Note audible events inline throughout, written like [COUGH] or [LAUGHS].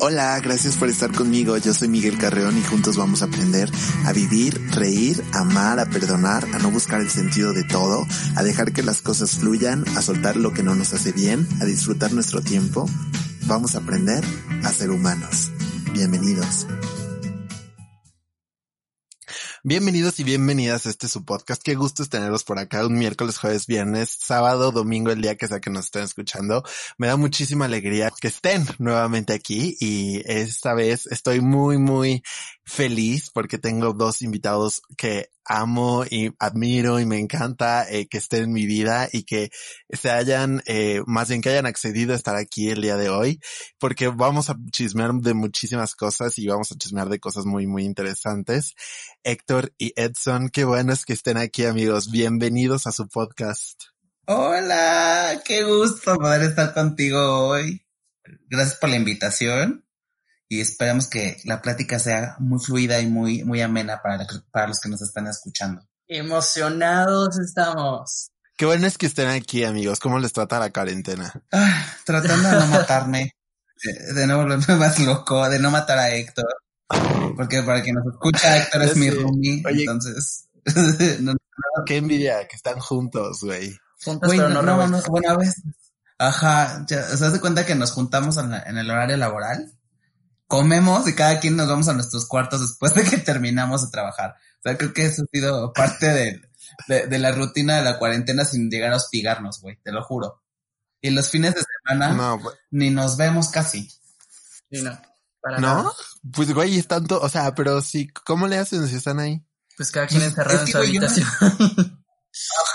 Hola, gracias por estar conmigo. Yo soy Miguel Carreón y juntos vamos a aprender a vivir, reír, amar, a perdonar, a no buscar el sentido de todo, a dejar que las cosas fluyan, a soltar lo que no nos hace bien, a disfrutar nuestro tiempo. Vamos a aprender a ser humanos. Bienvenidos. Bienvenidos y bienvenidas a este su podcast. Qué gusto tenerlos por acá un miércoles, jueves, viernes, sábado, domingo, el día que sea que nos estén escuchando. Me da muchísima alegría que estén nuevamente aquí y esta vez estoy muy, muy feliz porque tengo dos invitados que amo y admiro y me encanta eh, que estén en mi vida y que se hayan, eh, más bien que hayan accedido a estar aquí el día de hoy, porque vamos a chismear de muchísimas cosas y vamos a chismear de cosas muy, muy interesantes. Héctor y Edson, qué bueno es que estén aquí amigos. Bienvenidos a su podcast. Hola, qué gusto poder estar contigo hoy. Gracias por la invitación y esperamos que la plática sea muy fluida y muy, muy amena para, para los que nos están escuchando. Emocionados estamos. Qué bueno es que estén aquí, amigos. ¿Cómo les trata la cuarentena? Ah, tratando de no matarme, [LAUGHS] de, no volverme más loco, de no matar a Héctor. Porque para quien nos escucha, Héctor es mi roomie, entonces... [LAUGHS] Qué envidia que están juntos, güey. Juntos, pero no, no, no, bueno, a veces... Ajá, ya, ¿se hace cuenta que nos juntamos en, en el horario laboral? Comemos y cada quien nos vamos a nuestros cuartos después de que terminamos de trabajar. O sea, creo que eso ha sido parte de, de, la rutina de la cuarentena sin llegar a hostigarnos, güey, te lo juro. Y los fines de semana ni nos vemos casi. Sí, no. Para ¿No? Pues, güey, es tanto, o sea, pero sí, ¿cómo le hacen si están ahí? Pues cada quien encerrado en su habitación.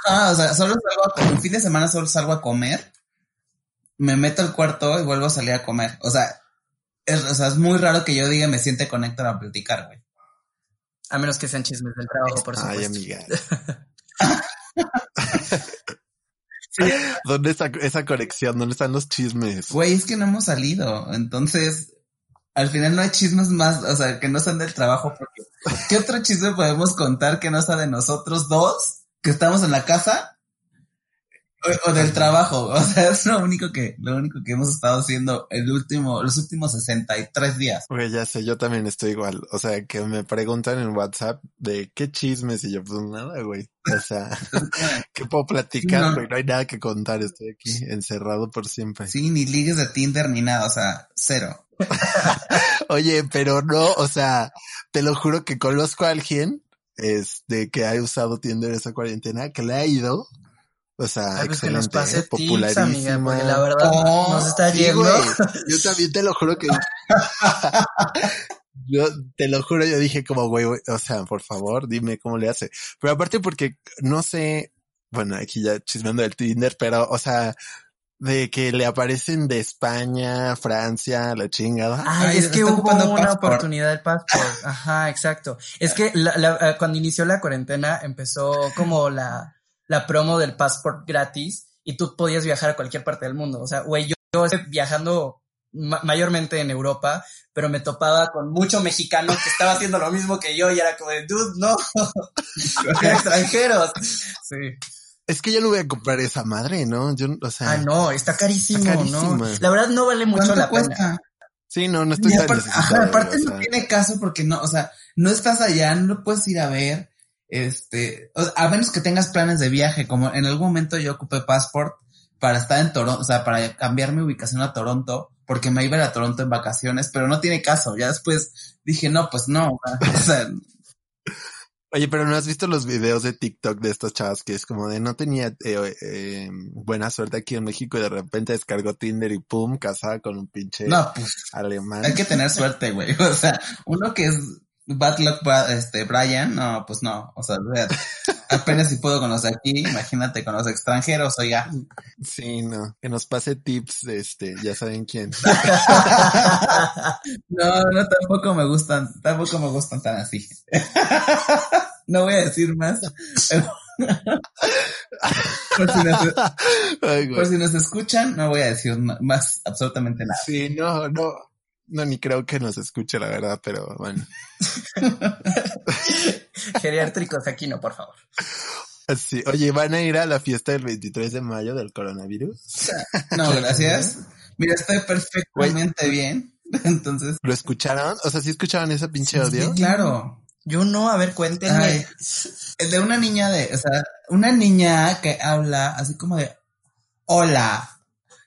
Ajá, o sea, solo salgo a comer, fin de semana solo salgo a comer, me meto al cuarto y vuelvo a salir a comer. O sea, es, o sea, es muy raro que yo diga me siente conectado a platicar, güey. A menos que sean chismes del trabajo, por supuesto. Ay, amiga. [LAUGHS] ¿Dónde está esa conexión? ¿Dónde están los chismes? Güey, es que no hemos salido. Entonces, al final no hay chismes más, o sea, que no sean del trabajo. Porque, ¿qué otro chisme podemos contar que no sea de nosotros dos? Que estamos en la casa o, del trabajo, [LAUGHS] o sea, es lo único que, lo único que hemos estado haciendo el último, los últimos 63 días. Oye, ya sé, yo también estoy igual, o sea, que me preguntan en WhatsApp de qué chismes y yo, pues nada, güey, o sea, [LAUGHS] ¿qué puedo platicar, güey? No. hay nada que contar, estoy aquí encerrado por siempre. Sí, ni ligues de Tinder ni nada, o sea, cero. [LAUGHS] Oye, pero no, o sea, te lo juro que conozco a alguien, este, que ha usado Tinder esa cuarentena, que le ha ido o sea, Ay, pues que nos pase tips, amiga, porque la verdad oh, nos está yendo. [LAUGHS] Yo también te lo juro que [LAUGHS] yo te lo juro, yo dije como güey, o sea, por favor, dime cómo le hace. Pero aparte porque no sé, bueno, aquí ya chismeando del Tinder, pero o sea, de que le aparecen de España, Francia, la chingada. Ay, es que hubo una oportunidad del passport. Ajá, exacto. Es que la, la, eh, cuando inició la cuarentena empezó como la la promo del passport gratis y tú podías viajar a cualquier parte del mundo. O sea, güey, yo, yo viajando mayormente en Europa, pero me topaba con mucho mexicano que estaba haciendo lo mismo que yo y era como de, dude, no, [LAUGHS] [LAUGHS] extranjeros. Sí. Es que yo no voy a comprar esa madre, ¿no? Yo, o sea. Ah, no, está carísimo, ¿no? La verdad no vale mucho la cuesta? pena. Sí, no, no estoy tan aparte, aparte no tiene caso porque no, o sea, no estás allá, no lo puedes ir a ver. Este, a menos que tengas planes de viaje, como en algún momento yo ocupé Passport para estar en Toronto, o sea, para cambiar mi ubicación a Toronto, porque me iba a, ir a Toronto en vacaciones, pero no tiene caso. Ya después dije, no, pues no. [LAUGHS] O sea, Oye, pero ¿no has visto los videos de TikTok de estos chavos que es como de no tenía eh, eh, buena suerte aquí en México y de repente descargó Tinder y pum, casada con un pinche no, pues, alemán? Hay que tener suerte, güey. [LAUGHS] O sea, uno que es Bad Luck este, Brian, no, pues no, o sea, apenas si puedo con los de aquí, imagínate con los extranjeros, oiga. Sí, no, que nos pase tips de este, ya saben quién. [LAUGHS] no, no, tampoco me gustan, tampoco me gustan tan así. [LAUGHS] no voy a decir más. [LAUGHS] por, si nos, por si nos escuchan, no voy a decir más absolutamente nada. Sí, no, no. No, ni creo que nos escuche, la verdad, pero bueno. [LAUGHS] Geriátricos aquí no, por favor. Sí, oye, ¿van a ir a la fiesta del 23 de mayo del coronavirus? [LAUGHS] No, gracias. Mira, estoy perfectamente bien. [LAUGHS] Entonces. ¿Lo escucharon? O sea, ¿sí escucharon ese pinche audio? Sí, claro. Yo no, a ver, cuéntenme. de una niña de, o sea, una niña que habla así como de, hola,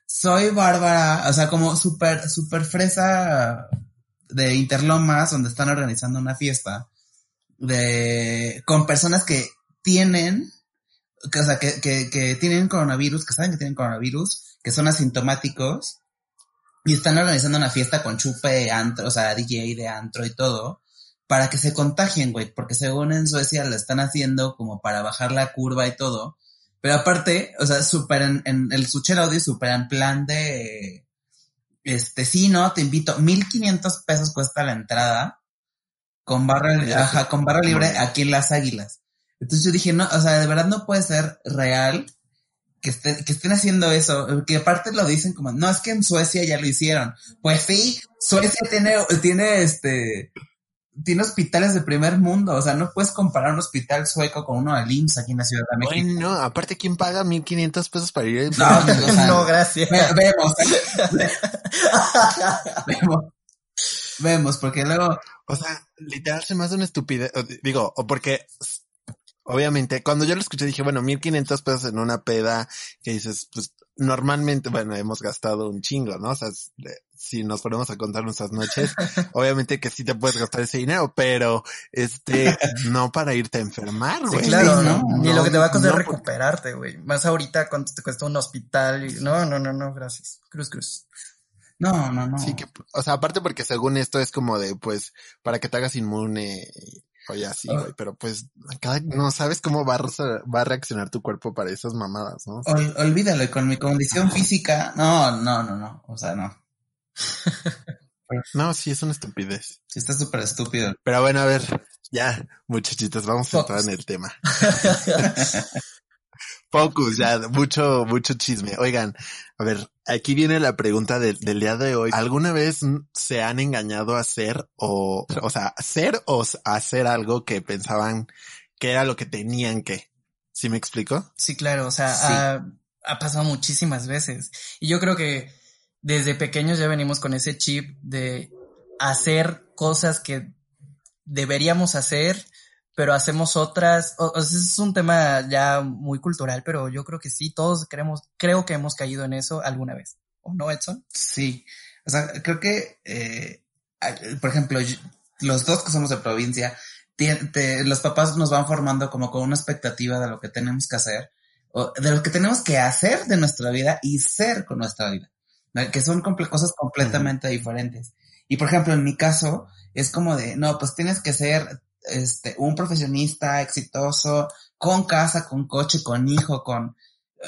soy Bárbara, o sea, como súper, súper fresa de Interlomas, donde están organizando una fiesta de, con personas que tienen, que, o sea, que, que, que tienen coronavirus, que saben que tienen coronavirus, que son asintomáticos, y están organizando una fiesta con chupe, antro, o sea, DJ de antro y todo, para que se contagien, güey, porque según en Suecia lo están haciendo como para bajar la curva y todo, pero aparte, o sea, súper en, el Sucher Audio, súper en plan de, este, sí, no, te invito, 1500 pesos cuesta la entrada con barra, ajá, con barra libre aquí en Las Águilas. Entonces yo dije, no, o sea, de verdad no puede ser real que, que estén haciendo eso, que aparte lo dicen como, no, es que en Suecia ya lo hicieron. Pues sí, Suecia tiene, tiene este, tiene hospitales de primer mundo, o sea, no puedes comparar un hospital sueco con uno de IMSS aquí en la Ciudad de México. Bueno, aparte, ¿quién paga 1500 pesos para ir? No, [LAUGHS] no, gracias. vemos. vemos. Vemos, porque luego... O sea, literal se me hace una estupidez, digo, o porque obviamente, cuando yo lo escuché dije, bueno, 1500 pesos en una peda, que dices, pues normalmente, bueno, hemos gastado un chingo, ¿no? O sea, si nos ponemos a contar nuestras noches, [LAUGHS] obviamente que sí te puedes gastar ese dinero, pero este, [LAUGHS] no para irte a enfermar, güey. Sí, claro, ¿no? Ni lo que te va a costar recuperarte, güey. Más ahorita cuánto te cuesta un hospital. Y... No, no, no, no, gracias. Cruz, cruz. No, no, no. Sí que, o sea, aparte porque según esto es como de, pues, para que te hagas inmune Oye, así, güey, pero pues cada, no sabes cómo va a, va a reaccionar tu cuerpo para esas mamadas, ¿no? olvídalo, con mi condición física, no, no, no, no, o sea, no. [LAUGHS] no, sí, es una estupidez. Sí, está súper estúpido. Pero bueno, a ver, ya, muchachitos, vamos a entrar en el tema. [LAUGHS] Focus, ya, mucho, mucho chisme. Oigan, a ver, aquí viene la pregunta del, día de hoy. ¿Alguna vez se han engañado a hacer o, o sea, hacer o hacer algo que pensaban que era lo que tenían que? ¿Sí me explico? Sí, claro, o sea, ha, pasado muchísimas veces. Y yo creo que desde pequeños ya venimos con ese chip de hacer cosas que deberíamos hacer pero hacemos otras, o, sea, es un tema ya muy cultural, pero yo creo que sí, todos creemos, creo que hemos caído en eso alguna vez, ¿o no, Edson? Sí, o sea, creo que, eh, por ejemplo, los dos que somos de provincia, los papás nos van formando como con una expectativa de lo que tenemos que hacer, o de lo que tenemos que hacer de nuestra vida y ser con nuestra vida, que son cosas completamente diferentes. Y por ejemplo, en mi caso, es como de, no, pues tienes que ser este, un profesionista exitoso, con casa, con coche, con hijo, con,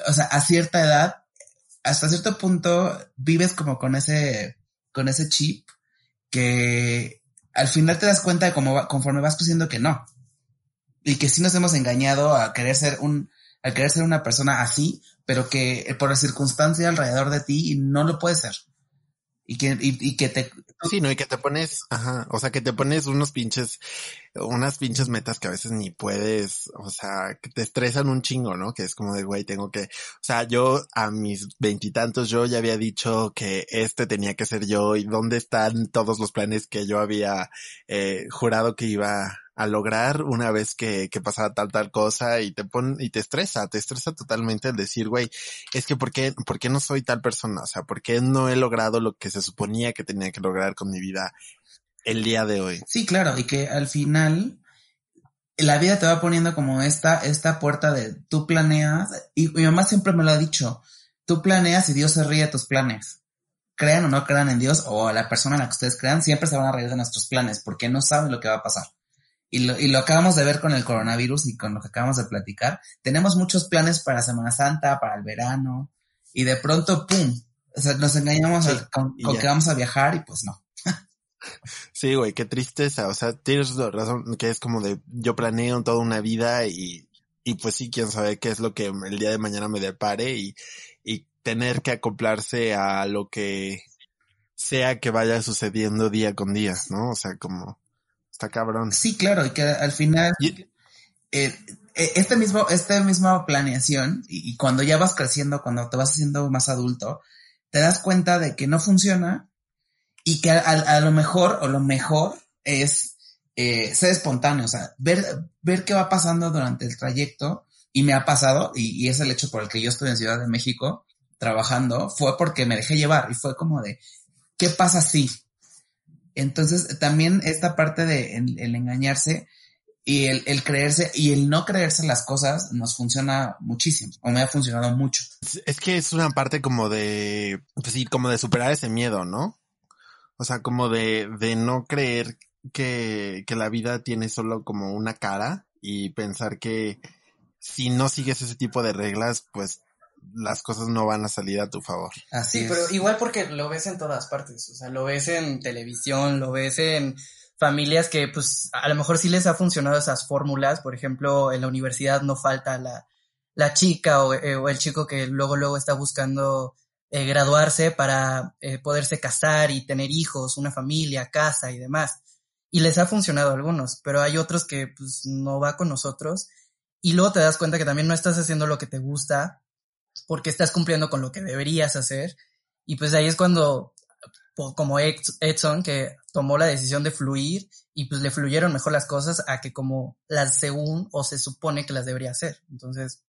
o sea, a cierta edad, hasta cierto punto vives como con ese, con ese chip que al final te das cuenta de cómo conforme vas creciendo que no. Y que sí nos hemos engañado a querer ser un, a querer ser una persona así, pero que por la circunstancia alrededor de ti no lo puede ser y que, y, que te... Sí, no, y que te pones, ajá, o sea, que te pones unos pinches, unas pinches metas que a veces ni puedes, o sea, que te estresan un chingo, ¿no? Que es como de, güey, tengo que, o sea, yo a mis veintitantos yo ya había dicho que este tenía que ser yo y dónde están todos los planes que yo había eh, jurado que iba a lograr una vez que, que pasaba tal, tal cosa y te pone, y te estresa, te estresa totalmente el decir, güey, es que ¿por qué, ¿por qué no soy tal persona? O sea, ¿por qué no he logrado lo que se suponía que tenía que lograr con mi vida el día de hoy? Sí, claro, y que al final la vida te va poniendo como esta, esta puerta de tú planeas, y mi mamá siempre me lo ha dicho, tú planeas y Dios se ríe de tus planes. crean o no crean en Dios o la persona en la que ustedes crean, siempre se van a reír de nuestros planes porque no saben lo que va a pasar. Y lo, y lo acabamos de ver con el coronavirus y con lo que acabamos de platicar. Tenemos muchos planes para Semana Santa, para el verano, y de pronto, ¡pum! O sea, nos engañamos con, que vamos a viajar y pues no. sí, güey, qué tristeza. O sea, tienes razón que es como de yo planeo toda una vida y, y pues sí, quién sabe qué es lo que el día de mañana me depare y, y tener que acoplarse a lo que sea que vaya sucediendo día con día, ¿no? O sea, como está cabrón. Sí, claro, y que al final eh, este mismo, esta misma planeación y, cuando ya vas creciendo, cuando te vas haciendo más adulto, te das cuenta de que no funciona y que a, lo mejor o lo mejor es eh, ser espontáneo, o sea, ver, ver qué va pasando durante el trayecto y me ha pasado y, y es el hecho por el que yo estoy en Ciudad de México trabajando, fue porque me dejé llevar y fue como de, ¿qué pasa si? Entonces, también esta parte de el, engañarse y el, creerse y el no creerse las cosas nos funciona muchísimo, o me ha funcionado mucho. Es que es una parte como de, pues sí, como de superar ese miedo, ¿no? O sea, como de, de no creer que, que la vida tiene solo como una cara y pensar que si no sigues ese tipo de reglas, pues las cosas no van a salir a tu favor. Así sí, pero igual porque lo ves en todas partes, o sea, lo ves en televisión, lo ves en familias que pues a lo mejor sí les ha funcionado esas fórmulas, por ejemplo, en la universidad no falta la, la chica o, eh, el chico que luego luego está buscando eh, graduarse para eh, poderse casar y tener hijos, una familia, casa y demás. Y les ha funcionado a algunos, pero hay otros que pues no va con nosotros y luego te das cuenta que también no estás haciendo lo que te gusta porque estás cumpliendo con lo que deberías hacer. Y pues ahí es cuando, como Edson, que tomó la decisión de fluir y pues le fluyeron mejor las cosas a que como las según o se supone que las debería hacer. Entonces,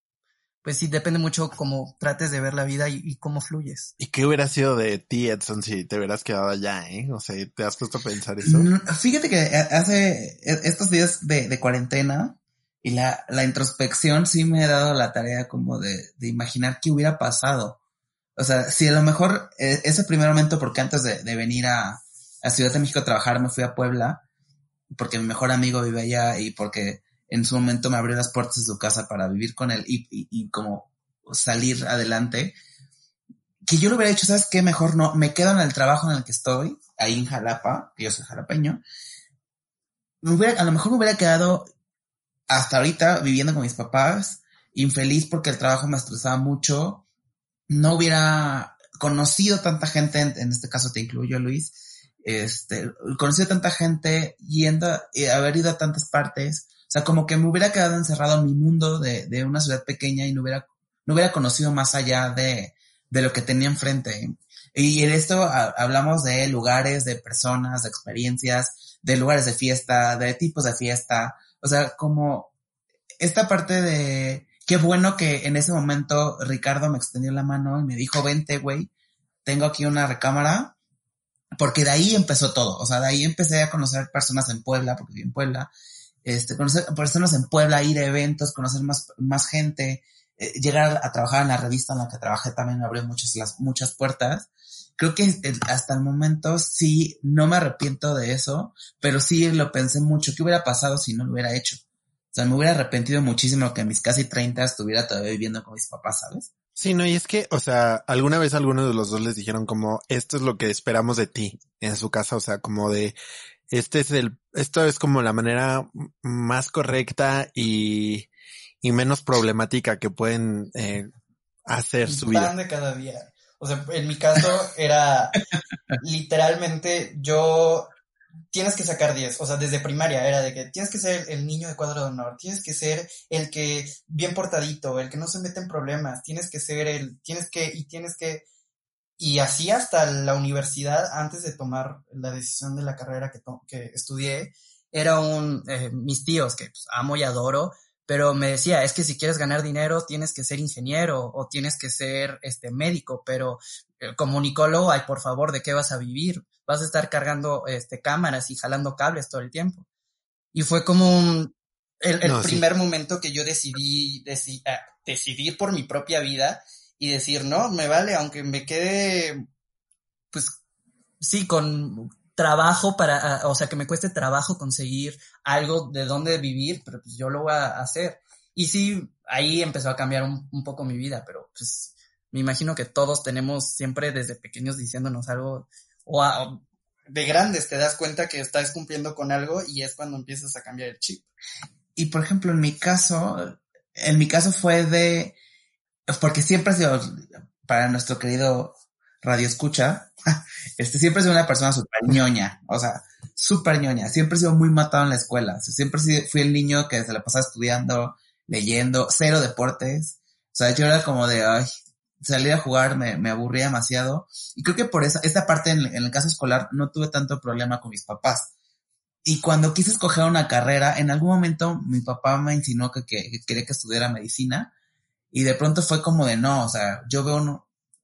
pues sí, depende mucho cómo trates de ver la vida y, cómo fluyes. ¿Y qué hubiera sido de ti, Edson, si te hubieras quedado allá, eh? O sea, ¿te has puesto a pensar eso? Mm, fíjate que hace e, estos días de, de cuarentena, y la, la introspección sí me ha dado la tarea como de, de imaginar qué hubiera pasado. O sea, si a lo mejor eh, ese primer momento, porque antes de, de venir a, a, Ciudad de México a trabajar, me fui a Puebla, porque mi mejor amigo vive allá y porque en su momento me abrió las puertas de su casa para vivir con él y, y, y como salir adelante, que yo lo hubiera hecho, ¿sabes qué? Mejor no, me quedo en el trabajo en el que estoy, ahí en Jalapa, que yo soy jalapeño, me hubiera, a lo mejor me hubiera quedado hasta ahorita viviendo con mis papás, infeliz porque el trabajo me estresaba mucho, no hubiera conocido tanta gente, en, este caso te incluyo Luis, este, conocido tanta gente yendo, y haber ido a tantas partes, o sea, como que me hubiera quedado encerrado en mi mundo de, de una ciudad pequeña y no hubiera, no hubiera conocido más allá de, de lo que tenía enfrente. Y en esto hablamos de lugares, de personas, de experiencias, de lugares de fiesta, de tipos de fiesta, o sea, como esta parte de qué bueno que en ese momento Ricardo me extendió la mano y me dijo, vente, güey, tengo aquí una recámara, porque de ahí empezó todo. O sea, de ahí empecé a conocer personas en Puebla, porque viví en Puebla, este, conocer personas en Puebla, ir a eventos, conocer más, más gente, eh, llegar a, trabajar en la revista en la que trabajé también me abrió muchas, las, muchas puertas creo que hasta el momento sí, no me arrepiento de eso, pero sí lo pensé mucho. ¿Qué hubiera pasado si no lo hubiera hecho? O sea, me hubiera arrepentido muchísimo que a mis casi 30 estuviera todavía viviendo con mis papás, ¿sabes? Sí, no, y es que, o sea, alguna vez algunos de los dos les dijeron como, esto es lo que esperamos de ti en su casa, o sea, como de, este es el, esto es como la manera más correcta y, y menos problemática que pueden eh, hacer su vida. de cada día. O sea, en mi caso era literalmente yo tienes que sacar 10, o sea, desde primaria era de que tienes que ser el niño de cuadro de honor, tienes que ser el que bien portadito, el que no se mete en problemas, tienes que ser el, tienes que, y tienes que, y así hasta la universidad, antes de tomar la decisión de la carrera que, que estudié, era un, eh, mis tíos que pues, amo y adoro, pero me decía, es que si quieres ganar dinero tienes que ser ingeniero o tienes que ser este médico, pero eh, como unicólogo, ay, por favor, ¿de qué vas a vivir? Vas a estar cargando este cámaras y jalando cables todo el tiempo. Y fue como el, primer momento que yo decidí ah, decidir por mi propia vida y decir, no, me vale, aunque me quede pues sí, con trabajo para, o sea, que me cueste trabajo conseguir algo de dónde vivir, pero pues yo lo voy a hacer. Y sí, ahí empezó a cambiar un, poco mi vida, pero pues me imagino que todos tenemos siempre desde pequeños diciéndonos algo, o, de grandes te das cuenta que estás cumpliendo con algo y es cuando empiezas a cambiar el chip. Y por ejemplo, en mi caso, en mi caso fue de, porque siempre ha sido, para nuestro querido radio escucha, [LAUGHS] este siempre he sido una persona súper ñoña, o sea, súper ñoña, siempre he sido muy matado en la escuela, siempre fui el niño que se la pasaba estudiando, leyendo, cero deportes, o sea, yo era como de, ay, salir a jugar me, me aburría demasiado, y creo que por esa, esta parte en, el caso escolar no tuve tanto problema con mis papás. Y cuando quise escoger una carrera, en algún momento mi papá me insinuó que, que, que quería que estudiara medicina, y de pronto fue como de no, o sea, yo veo un,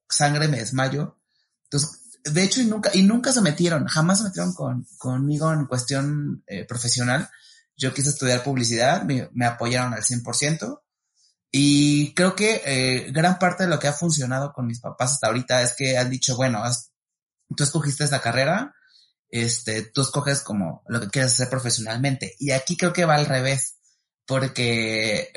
sangre, me desmayo. Entonces, de hecho, y nunca, y nunca se metieron, jamás se metieron con, conmigo en cuestión eh, profesional. Yo quise estudiar publicidad, me, apoyaron al 100%. Y creo que eh, gran parte de lo que ha funcionado con mis papás hasta ahorita es que han dicho, bueno, tú escogiste esta carrera, este, tú escoges como lo que quieres hacer profesionalmente. Y aquí creo que va al revés, porque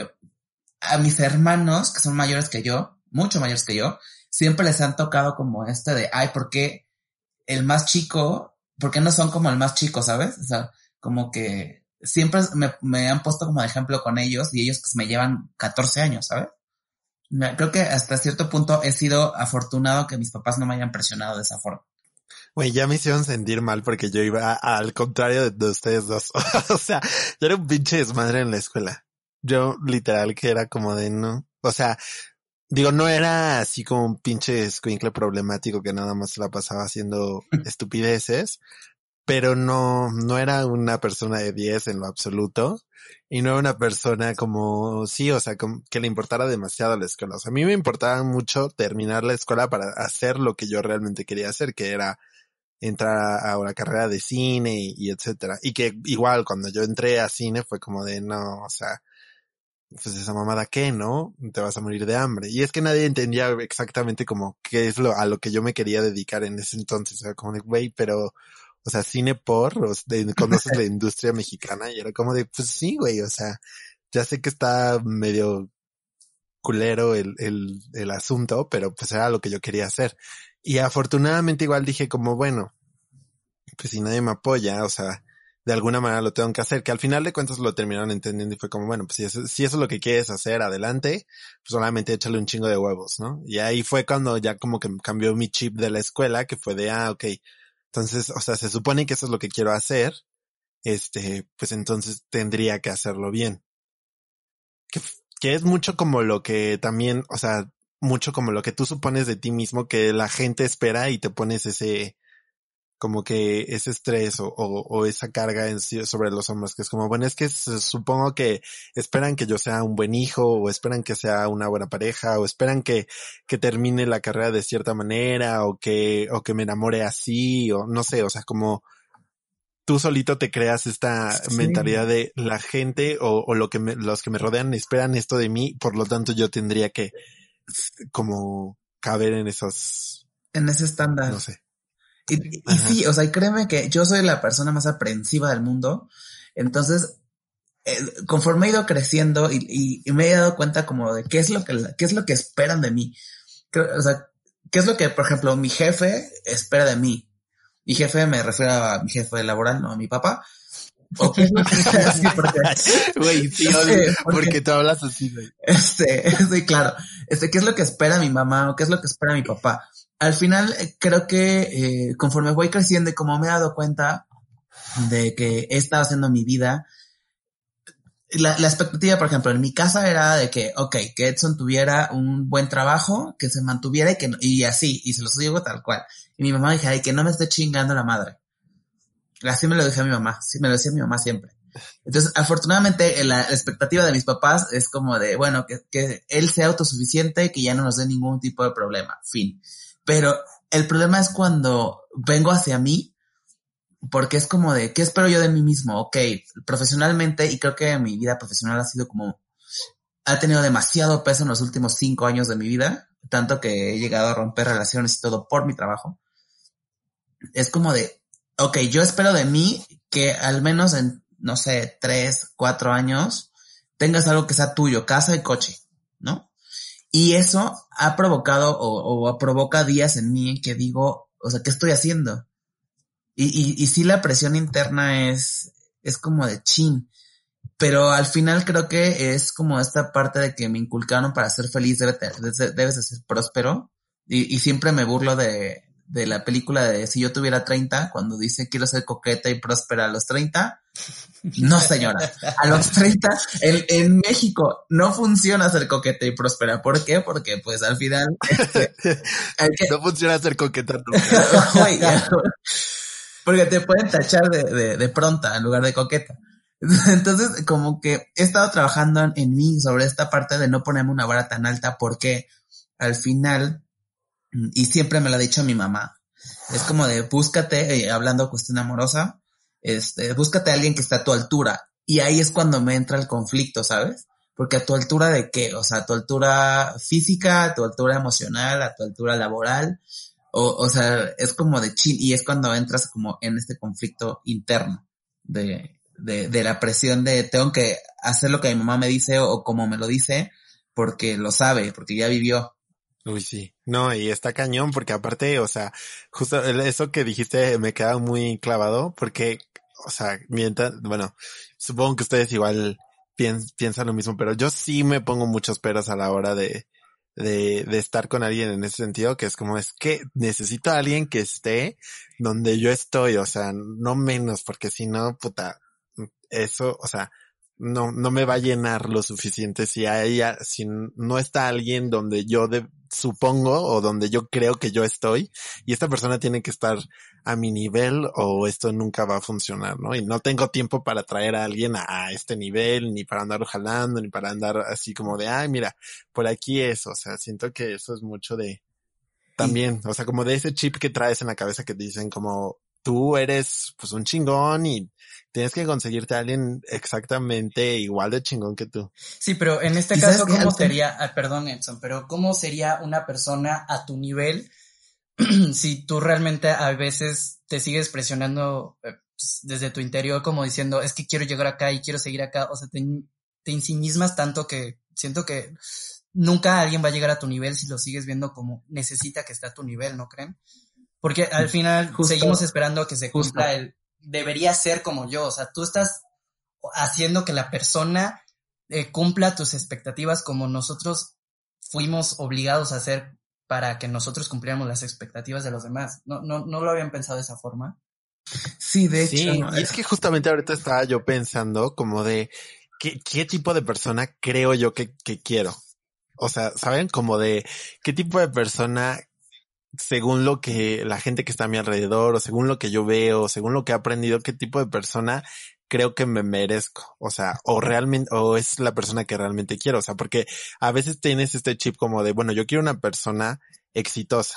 a mis hermanos, que son mayores que yo, mucho mayores que yo, siempre les han tocado como este de, ay, ¿por qué el más chico? ¿Por qué no son como el más chico, sabes? O sea, como que siempre me, han puesto como de ejemplo con ellos y ellos pues me llevan 14 años, ¿sabes? Creo que hasta cierto punto he sido afortunado que mis papás no me hayan presionado de esa forma. Güey, ya me hicieron sentir mal porque yo iba al contrario de, ustedes dos. [LAUGHS] o sea, yo era un pinche desmadre en la escuela. Yo literal que era como de no. O sea, Digo, no era así como un pinche escuincle problemático que nada más la pasaba haciendo [LAUGHS] estupideces, pero no, no era una persona de 10 en lo absoluto y no era una persona como, sí, o sea, que le importara demasiado la escuela. O sea, a mí me importaba mucho terminar la escuela para hacer lo que yo realmente quería hacer, que era entrar a una carrera de cine y, y etcétera. Y que igual cuando yo entré a cine fue como de, no, o sea, pues esa mamada qué, ¿no? Te vas a morir de hambre. Y es que nadie entendía exactamente como qué es lo a lo que yo me quería dedicar en ese entonces. Era como de, güey, pero, o sea, cine por, o de, conoces la [LAUGHS] industria mexicana y era como de, pues sí, güey, o sea, ya sé que está medio culero el, el, el asunto, pero pues era lo que yo quería hacer. Y afortunadamente igual dije como, bueno, pues si nadie me apoya, o sea, de alguna manera lo tengo que hacer, que al final de cuentas lo terminaron entendiendo y fue como, bueno, pues si eso, si eso es lo que quieres hacer, adelante, pues solamente échale un chingo de huevos, ¿no? Y ahí fue cuando ya como que cambió mi chip de la escuela, que fue de, ah, ok, entonces, o sea, se supone que eso es lo que quiero hacer, este, pues entonces tendría que hacerlo bien. Que, que es mucho como lo que también, o sea, mucho como lo que tú supones de ti mismo que la gente espera y te pones ese, como que ese estrés o, o, esa carga en sí sobre los hombres, que es como, bueno, es que supongo que esperan que yo sea un buen hijo, o esperan que sea una buena pareja, o esperan que, que termine la carrera de cierta manera, o que, o que me enamore así, o no sé, o sea, como tú solito te creas esta mentalidad de la gente o, o lo que me, los que me rodean esperan esto de mí, por lo tanto yo tendría que como caber en esos... En ese estándar. No sé. Y, sí, o sea, y créeme que yo soy la persona más aprensiva del mundo. Entonces, eh, conforme he ido creciendo y, y, me he dado cuenta como de qué es lo que, qué es lo que esperan de mí. o sea, qué es lo que, por ejemplo, mi jefe espera de mí. Mi jefe me refiero a mi jefe laboral, no a mi papá. ¿O qué es lo que porque, [LAUGHS] güey, sí, [LAUGHS] porque, tú hablas así, güey. Este, [LAUGHS] sí, claro. Este, ¿qué es lo que espera mi mamá o qué es lo que espera mi papá? Al final eh, creo que eh, conforme voy creciendo y como me he dado cuenta de que he estado haciendo mi vida, la, expectativa, por ejemplo, en mi casa era de que, ok, que Edson tuviera un buen trabajo, que se mantuviera y que, y así, y se los digo tal cual. Y mi mamá dije, ay, que no me esté chingando la madre. Así me lo dije a mi mamá, me lo decía mi mamá siempre. Entonces, afortunadamente, la, expectativa de mis papás es como de, bueno, que, que él sea autosuficiente que ya no nos dé ningún tipo de problema. Fin. Pero el problema es cuando vengo hacia mí, porque es como de, ¿qué espero yo de mí mismo? Ok, profesionalmente, y creo que mi vida profesional ha sido como, ha tenido demasiado peso en los últimos cinco años de mi vida, tanto que he llegado a romper relaciones y todo por mi trabajo. es como de, ok, yo espero de mí que al menos en, no sé, tres, cuatro años, tengas algo que sea tuyo, casa y coche, ¿no? Y eso ha provocado o, provoca días en mí que digo, o sea, ¿qué estoy haciendo? Y, sí la presión interna es, es como de chin. Pero al final creo que es como esta parte de que me inculcaron para ser feliz, debes, debes de ser próspero. Y siempre me burlo de, de la película de Si yo tuviera 30, cuando dice quiero ser coqueta y próspera a los 30. No, señora. A los 30, en, en México no funciona ser coqueta y próspera. ¿Por qué? Porque pues al final... Este, [LAUGHS] no funciona ser coqueta. [LAUGHS] porque te pueden tachar de, de, de pronta en lugar de coqueta. Entonces, como que he estado trabajando en mí sobre esta parte de no ponerme una vara tan alta porque al final y siempre me lo ha dicho mi mamá. Es como de búscate, eh, hablando cuestión amorosa, este, búscate a alguien que esté a tu altura. Y ahí es cuando me entra el conflicto, ¿sabes? Porque a tu altura de qué? O sea, a tu altura física, a tu altura emocional, a tu altura laboral. O, o sea, es como de chin, y es cuando entras como en este conflicto interno de, de, de la presión de tengo que hacer lo que mi mamá me dice o como me lo dice porque lo sabe, porque ya vivió. Uy, sí. No, y está cañón porque aparte, o sea, justo eso que dijiste me queda muy clavado porque, o sea, mientras, bueno, supongo que ustedes igual piensan lo mismo, pero yo sí me pongo muchos peros a la hora de, de, estar con alguien en ese sentido, que es como, es que necesito a alguien que esté donde yo estoy, o sea, no menos, porque si no, puta, eso, o sea, no, no me va a llenar lo suficiente si hay, si no está alguien donde yo de, supongo o donde yo creo que yo estoy y esta persona tiene que estar a mi nivel o esto nunca va a funcionar, ¿no? Y no tengo tiempo para traer a alguien a, este nivel, ni para andar jalando, ni para andar así como de, ay, mira, por aquí es, o sea, siento que eso es mucho de, también, o sea, como de ese chip que traes en la cabeza que dicen como, tú eres pues un chingón y tienes que conseguirte a alguien exactamente igual de chingón que tú. Sí, pero en este caso, ¿cómo sería, ah, perdón Edson, pero cómo sería una persona a tu nivel [CLEARS THROAT] si tú realmente a veces te sigues presionando eh, pues, desde tu interior como diciendo, es que quiero llegar acá y quiero seguir acá, o sea, te, te ensimismas tanto que siento que nunca alguien va a llegar a tu nivel si lo sigues viendo como necesita que esté a tu nivel, ¿no creen? Porque al final seguimos esperando que se cumpla el debería ser como yo. O sea, tú estás haciendo que la persona eh, cumpla tus expectativas como nosotros fuimos obligados a hacer para que nosotros cumpliéramos las expectativas de los demás. ¿No, no, no lo habían pensado de esa forma? Sí, de hecho. Sí, y es que justamente ahorita estaba yo pensando como de qué, qué tipo de persona creo yo que, que quiero. O sea, ¿saben? Como de qué tipo de persona según lo que la gente que está a mi alrededor o según lo que yo veo, según lo que he aprendido, qué tipo de persona creo que me merezco. O sea, o realmente, o es la persona que realmente quiero. O sea, porque a veces tienes este chip como de, bueno, yo quiero una persona exitosa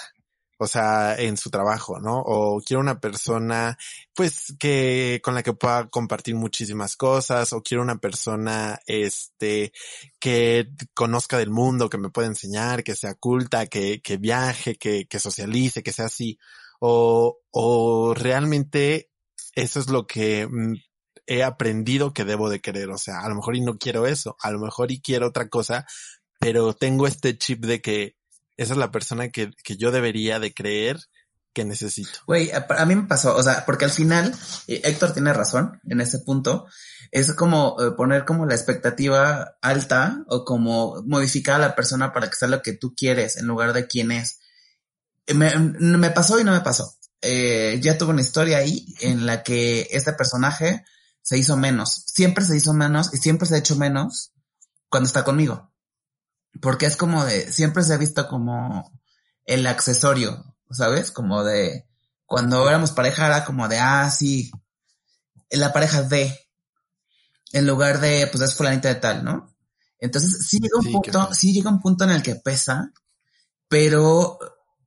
o sea, en su trabajo, ¿no? O quiero una persona, pues, que, con la que pueda compartir muchísimas cosas, o quiero una persona, este, que conozca del mundo, que me pueda enseñar, que sea culta, que, que viaje, que, que socialice, que sea así. O, o realmente eso es lo que mm, he aprendido que debo de querer. O sea, a lo mejor y no quiero eso, a lo mejor y quiero otra cosa, pero tengo este chip de que esa es la persona que, que yo debería de creer que necesito. Güey, a, mí me pasó, o sea, porque al final, eh, Héctor tiene razón en ese punto, es como eh, poner como la expectativa alta o como modificar a la persona para que sea lo que tú quieres en lugar de quién es. Eh, me, me pasó y no me pasó. ya tuve una historia ahí en la que este personaje se hizo menos, siempre se hizo menos y siempre se ha hecho menos cuando está conmigo. Porque es como de, siempre se ha visto como el accesorio, ¿sabes? Como de, cuando éramos pareja era como de, ah, sí, la pareja de, en lugar de, pues es fulanita de tal, ¿no? Entonces sí llega un punto, sí llega un punto en el que pesa, pero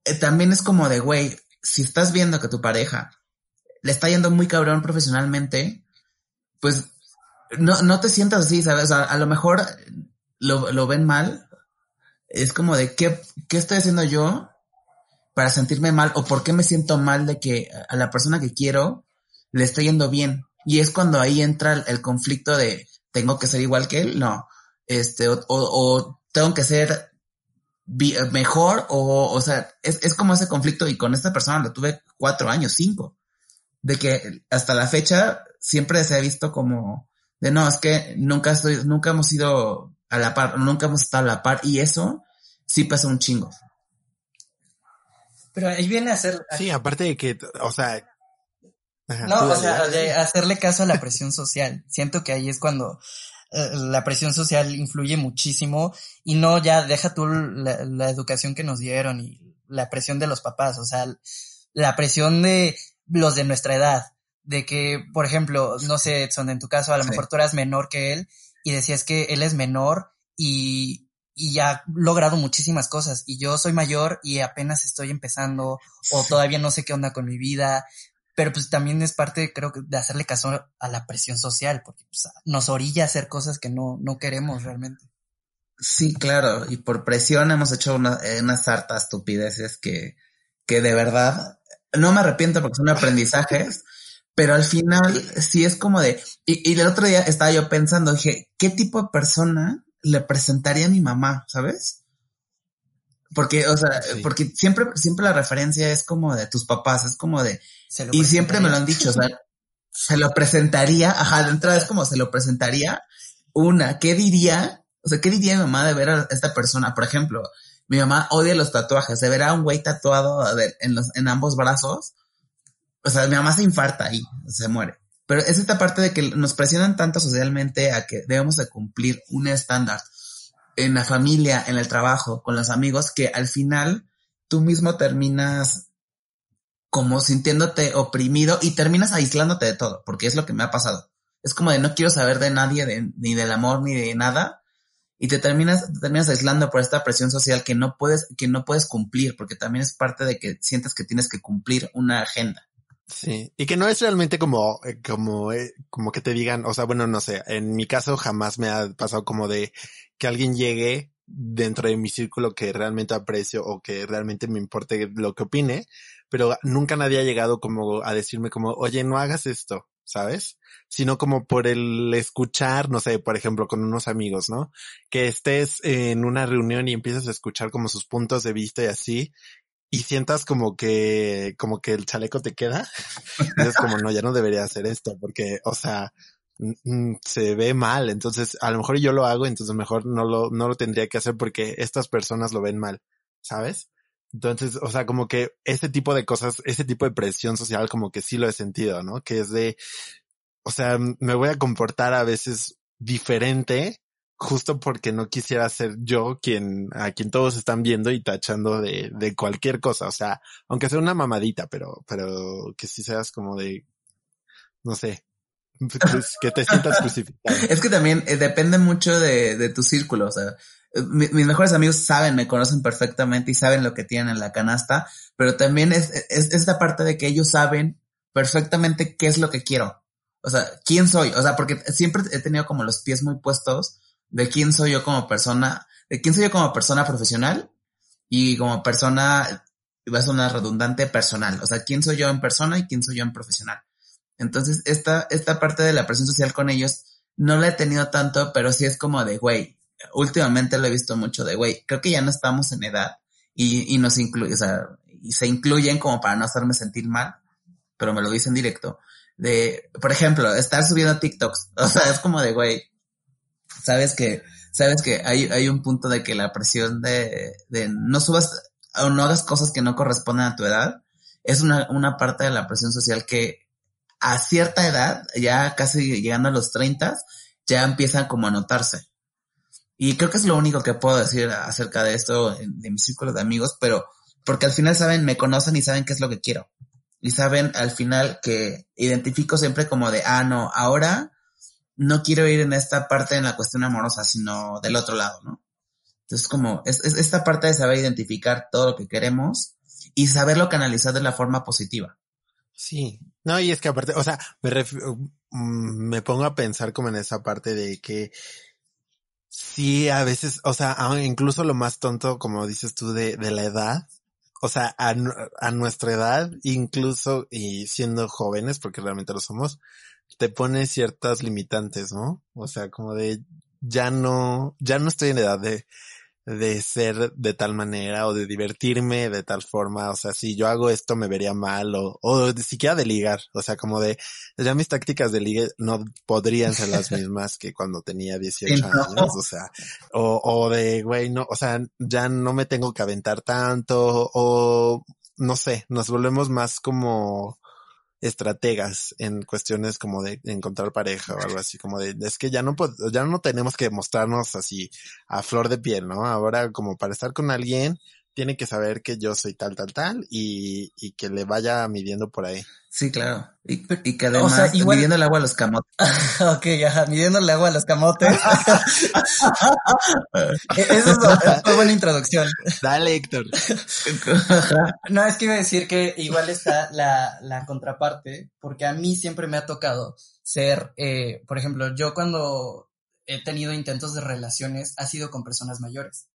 eh, también es como de, güey, si estás viendo que tu pareja le está yendo muy cabrón profesionalmente, pues no, no te sientas así, ¿sabes? a lo mejor lo, lo ven mal, es como de qué, qué estoy haciendo yo para sentirme mal o por qué me siento mal de que a la persona que quiero le esté yendo bien. Y es cuando ahí entra el, conflicto de tengo que ser igual que él, no, este, o, o, tengo que ser mejor o, o sea, es, es como ese conflicto y con esta persona lo tuve cuatro años, cinco, de que hasta la fecha siempre se ha visto como de no, es que nunca estoy, nunca hemos ido a la par, nunca hemos estado a la par y eso sí pasa un chingo. Pero ahí viene a ser. Sí, aparte de que, o sea. no, o sea, de hacerle caso a la presión [LAUGHS] social. Siento que ahí es cuando eh, la presión social influye muchísimo y no ya deja tú la, educación que nos dieron y la presión de los papás, o sea, la presión de los de nuestra edad, de que, por ejemplo, no sé, Edson, en tu caso, a lo mejor tú eras menor que él y decías que él es menor y y ya ha logrado muchísimas cosas y yo soy mayor y apenas estoy empezando o todavía no sé qué onda con mi vida, pero pues también es parte, creo que, de hacerle caso a la presión social, porque pues, nos orilla a hacer cosas que no, no queremos realmente. Sí, claro, y por presión hemos hecho una, eh, unas hartas estupideces que, que de verdad no me arrepiento porque son aprendizajes, pero al final sí es como de, y, y el otro día estaba yo pensando, dije, ¿qué tipo de persona le presentaría a mi mamá, ¿sabes? Porque, o sea, porque siempre, siempre la referencia es como de tus papás, es como de, y siempre me lo han dicho, o sea, [LAUGHS] se lo presentaría, ajá, de entrada es como se lo presentaría, una, ¿qué diría? O sea, ¿qué diría mi mamá de ver a esta persona? Por ejemplo, mi mamá odia los tatuajes, de ver a un güey tatuado en, los, en ambos brazos, o sea, mi mamá se infarta y se muere. Pero es esta parte de que nos presionan tanto socialmente a que debemos de cumplir un estándar en la familia, en el trabajo, con los amigos, que al final tú mismo terminas como sintiéndote oprimido y terminas aislándote de todo, porque es lo que me ha pasado. Es como de no quiero saber de nadie, ni del amor, ni de nada, y te terminas, te terminas aislando por esta presión social que no puedes, que no puedes cumplir, porque también es parte de que sientes que tienes que cumplir una agenda. Sí, y que no es realmente como, eh, como, eh, como que te digan, o sea, bueno, no sé, en mi caso jamás me ha pasado como de que alguien llegue dentro de mi círculo que realmente aprecio o que realmente me importe lo que opine, pero nunca nadie ha llegado como a decirme como, oye, no hagas esto, ¿sabes? Sino como por el escuchar, no sé, por ejemplo, con unos amigos, ¿no? Que estés en una reunión y empiezas a escuchar como sus puntos de vista y así, y sientas como que, como que el chaleco te queda, [LAUGHS] es como, no, ya no debería hacer esto, porque, o sea, se ve mal, entonces a lo mejor yo lo hago, entonces mejor no lo, no lo tendría que hacer porque estas personas lo ven mal, ¿sabes? Entonces, o sea, como que ese tipo de cosas, ese tipo de presión social, como que sí lo he sentido, ¿no? Que es de, o sea, me voy a comportar a veces diferente justo porque no quisiera ser yo quien, a quien todos están viendo y tachando de, de cualquier cosa. O sea, aunque sea una mamadita, pero, pero que sí seas como de, no sé, pues, que te sientas crucificado. [LAUGHS] Es que también eh, depende mucho de, de tu círculo. O sea, mis mejores amigos saben, me conocen perfectamente y saben lo que tienen en la canasta, pero también es, es, esta parte de que ellos saben perfectamente qué es lo que quiero. O sea, quién soy. O sea, porque siempre he tenido como los pies muy puestos de quién soy yo como persona, de quién soy yo como persona profesional y como persona, va a sonar redundante, personal. O sea, quién soy yo en persona y quién soy yo en profesional. Entonces, esta, esta parte de la presión social con ellos no la he tenido tanto, pero sí es como de, güey, últimamente lo he visto mucho de, güey, creo que ya no estamos en edad y, y nos incluye, o sea, y se incluyen como para no hacerme sentir mal, pero me lo dicen directo. De, por ejemplo, estar subiendo TikToks. [LAUGHS] O sea, es como de, güey, sabes que, sabes que hay, hay un punto de que la presión de, de no subas o no hagas cosas que no corresponden a tu edad, es una, una parte de la presión social que a cierta edad, ya casi llegando a los 30, ya empieza como a notarse. Y creo que es lo único que puedo decir acerca de esto de mi círculo de amigos, pero porque al final saben, me conocen y saben qué es lo que quiero. Y saben al final que identifico siempre como de, ah, no, ahora no quiero ir en esta parte en la cuestión amorosa, sino del otro lado, ¿no? Entonces, como, es, esta parte de saber identificar todo lo que queremos y saberlo canalizar de la forma positiva. Sí, no, y es que aparte, o sea, me, mm, me pongo a pensar como en esa parte de que sí, a veces, o sea, incluso lo más tonto, como dices tú, de, de la edad, o sea, a, a nuestra edad, incluso y siendo jóvenes, porque realmente lo somos, te pone ciertas limitantes, ¿no? O sea, como de ya no, ya no estoy en edad de, de ser de tal manera o de divertirme de tal forma. O sea, si yo hago esto me vería mal o, o de siquiera de ligar. O sea, como de, ya mis tácticas de ligue no podrían ser las [LAUGHS] mismas que cuando tenía 18 años. O sea, o, o de, güey, no, o sea, ya no me tengo que aventar tanto o no sé, nos volvemos más como, estrategas en cuestiones como de encontrar pareja o algo así, como de, es que ya no, ya no tenemos que mostrarnos así a flor de piel, ¿no? Ahora como para estar con alguien, tiene que saber que yo soy tal, tal, tal y, y que le vaya midiendo por ahí. Sí, claro. Y, y que además, o sea, igual... midiendo el agua a los camotes. [LAUGHS] ok, ajá, midiendo el agua a los camotes. [LAUGHS] Eso es una buena introducción. Dale, Héctor. [LAUGHS] no, es que iba a decir que igual está la, la contraparte, porque a mí siempre me ha tocado ser, eh, por ejemplo, yo cuando he tenido intentos de relaciones ha sido con personas mayores.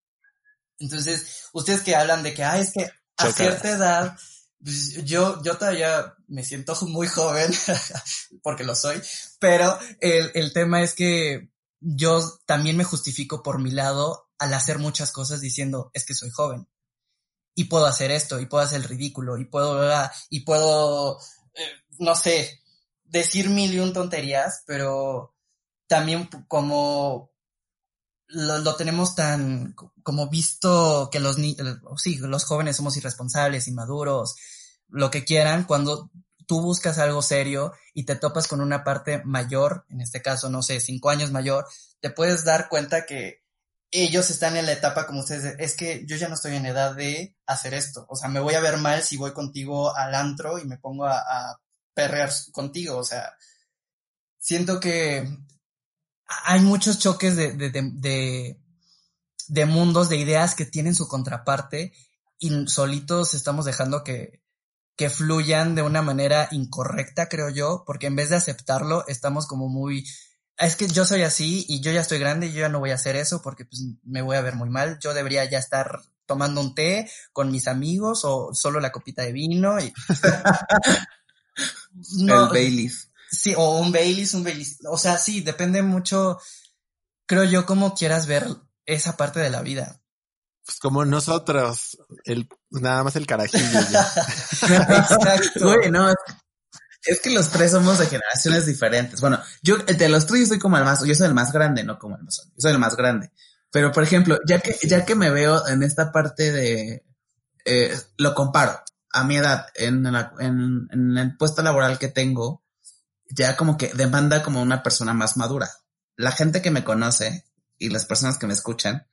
Entonces, ustedes que hablan de que, ah, es que a cierta edad pues, yo, yo todavía me siento muy joven, [LAUGHS] porque lo soy, pero el, el tema es que yo también me justifico por mi lado al hacer muchas cosas diciendo, es que soy joven y puedo hacer esto y puedo hacer el ridículo y puedo, y puedo, eh, no sé, decir mil y un tonterías, pero también como lo, tenemos tan como visto que los sí, los jóvenes somos irresponsables, inmaduros, lo que quieran, cuando tú buscas algo serio y te topas con una parte mayor, en este caso, no sé, cinco años mayor, te puedes dar cuenta que ellos están en la etapa como ustedes, es que yo ya no estoy en edad de hacer esto, o sea, me voy a ver mal si voy contigo al antro y me pongo a, a perrear contigo, o sea, siento que hay muchos choques de, de, de, de, mundos, de ideas que tienen su contraparte y solitos estamos dejando que, que fluyan de una manera incorrecta, creo yo, porque en vez de aceptarlo, estamos como muy, es que yo soy así y yo ya estoy grande y yo ya no voy a hacer eso porque pues me voy a ver muy mal, yo debería ya estar tomando un té con mis amigos o solo la copita de vino y... [LAUGHS] no, El Baileys. Sí, o un Baileys, un Baileys. O sea, sí, depende mucho, creo yo, cómo quieras ver esa parte de la vida. Pues como nosotros, el, nada más el carajillo. [LAUGHS] Exacto. Güey, no, es que los tres somos de generaciones diferentes. Bueno, yo de los tres yo soy como el más, yo soy el más grande, no como el más, yo soy el más grande. Pero por ejemplo, ya que, ya que me veo en esta parte de, eh, lo comparo a mi edad, en, en, en el puesto laboral que tengo, ya como que demanda como una persona más madura. La gente que me conoce y las personas que me escuchan,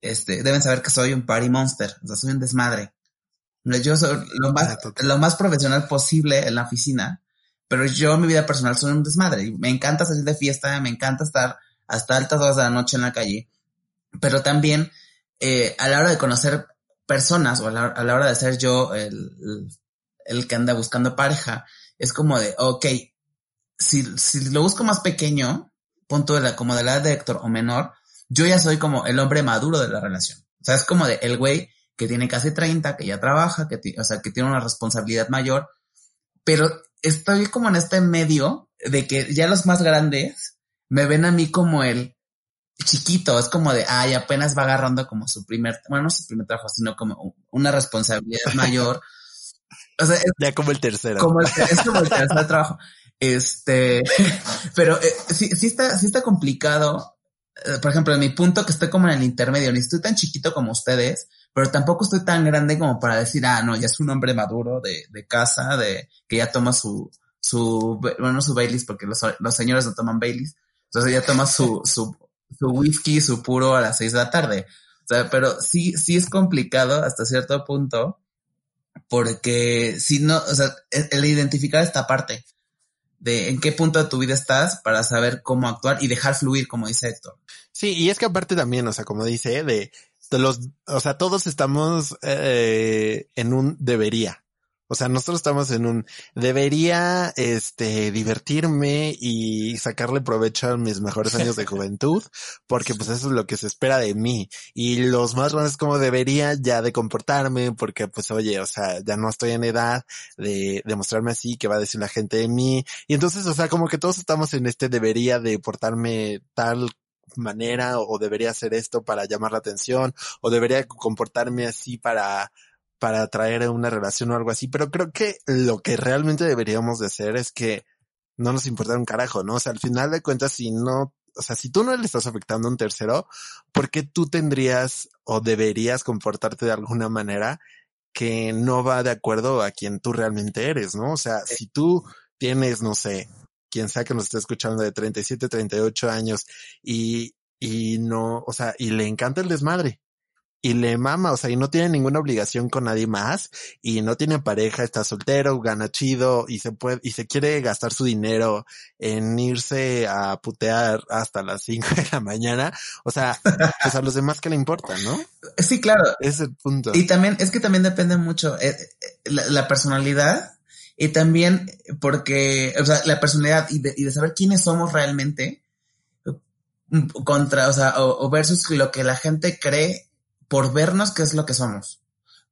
este, deben saber que soy un party monster, o sea, soy un desmadre. Yo soy lo más, ah, lo más profesional posible en la oficina, pero yo en mi vida personal soy un desmadre. Me encanta salir de fiesta, me encanta estar hasta altas horas de la noche en la calle, pero también eh, a la hora de conocer personas o a la, hora de ser yo el, el, el, que anda buscando pareja, es como de, ok, si, si lo busco más pequeño, punto de la, como de la edad de Héctor o menor, yo ya soy como el hombre maduro de la relación. O sea, es como de el güey que tiene casi 30, que ya trabaja, que, o sea, que tiene una responsabilidad mayor, pero estoy como en este medio de que ya los más grandes me ven a mí como el chiquito, es como de, ay, apenas va agarrando como su primer, bueno, no su primer trabajo, sino como una responsabilidad mayor. [LAUGHS] O sea, es, ya como el tercero. Como el, es como el tercer trabajo. Este, [LAUGHS] pero eh, sí, sí está, sí está complicado. Eh, por ejemplo, en mi punto que estoy como en el intermedio, ni estoy tan chiquito como ustedes, pero tampoco estoy tan grande como para decir, ah, no, ya es un hombre maduro de, de casa, de que ya toma su, su, bueno, su Baileys, porque los, los señores no toman Baileys. Entonces ya toma su, [LAUGHS] su, su whisky, su puro a las seis de la tarde. O sea, pero sí, sí es complicado hasta cierto punto, porque si no, o sea, el identificar esta parte de en qué punto de tu vida estás para saber cómo actuar y dejar fluir, como dice Héctor. Sí, y es que aparte también, o sea, como dice, de, los, o sea, todos estamos eh, en un debería. O sea, nosotros estamos en un debería este divertirme y sacarle provecho a mis mejores años de juventud, porque pues eso es lo que se espera de mí. Y los más grandes como debería ya de comportarme, porque pues oye, o sea, ya no estoy en edad de demostrarme así, que va a decir la gente de mí. Y entonces, o sea, como que todos estamos en este debería de portarme tal manera o debería hacer esto para llamar la atención o debería comportarme así para para atraer una relación o algo así, pero creo que lo que realmente deberíamos de hacer es que no nos importa un carajo, ¿no? O sea, al final de cuentas, si no, o sea, si tú no le estás afectando a un tercero, ¿por qué tú tendrías o deberías comportarte de alguna manera que no va de acuerdo a quien tú realmente eres, ¿no? O sea, si tú tienes, no sé, quien sea que nos esté escuchando de 37, 38 años y, y no, o sea, y le encanta el desmadre, y le mama, o sea, y no tiene ninguna obligación con nadie más y no tiene pareja, está soltero, gana chido y se puede y se quiere gastar su dinero en irse a putear hasta las [LAUGHS] 5 de la mañana, o sea, pues a los demás que le importa, ¿no? Sí, claro. Es el punto. Y también es que también depende mucho eh, eh, la, personalidad y también porque, o sea, la personalidad y de, y de saber quiénes somos realmente mm, contra, o sea, o versus lo que la gente cree por vernos qué es lo que somos.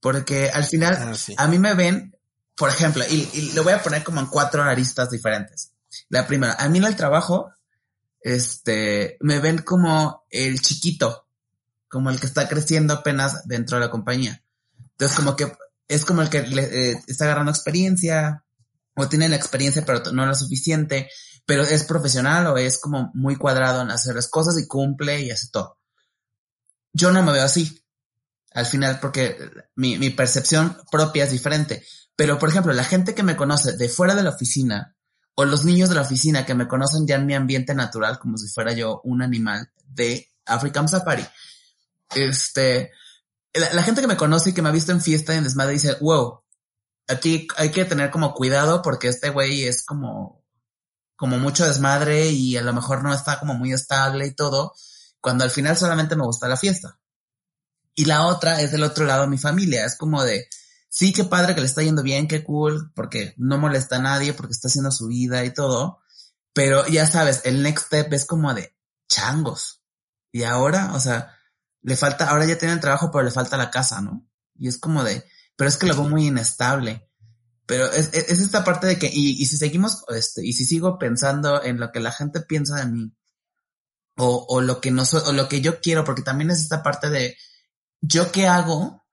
Porque al final ah, a mí me ven, por ejemplo, y, lo voy a poner como en cuatro aristas diferentes. La primera, a mí en el trabajo, este, me ven como el chiquito, como el que está creciendo apenas dentro de la compañía. Entonces como que es como el que le, eh, está agarrando experiencia o tiene la experiencia pero no la suficiente, pero es profesional o es como muy cuadrado en hacer las cosas y cumple y hace todo. Yo no me veo así al final porque mi, mi percepción propia es diferente. Pero, por ejemplo, la gente que me conoce de fuera de la oficina o los niños de la oficina que me conocen ya en mi ambiente natural como si fuera yo un animal de African Safari. Este, la, gente que me conoce y que me ha visto en fiesta y en desmadre dice, wow, aquí hay que tener como cuidado porque este güey es como, como mucho desmadre y a lo mejor no está como muy estable y todo, cuando al final solamente me gusta la fiesta. Y la otra es del otro lado mi familia. Es como de, sí, qué padre que le está yendo bien, qué cool, porque no molesta a nadie, porque está haciendo su vida y todo. Pero ya sabes, el next step es como de changos. Y ahora, o sea, le falta, ahora ya tiene el trabajo, pero le falta la casa, ¿no? Y es como de, pero es que lo veo muy inestable. Pero es, es, esta parte de que, y, y si seguimos, este, y si sigo pensando en lo que la gente piensa de mí, o, o lo que no soy, o lo que yo quiero, porque también es esta parte de, ¿yo qué hago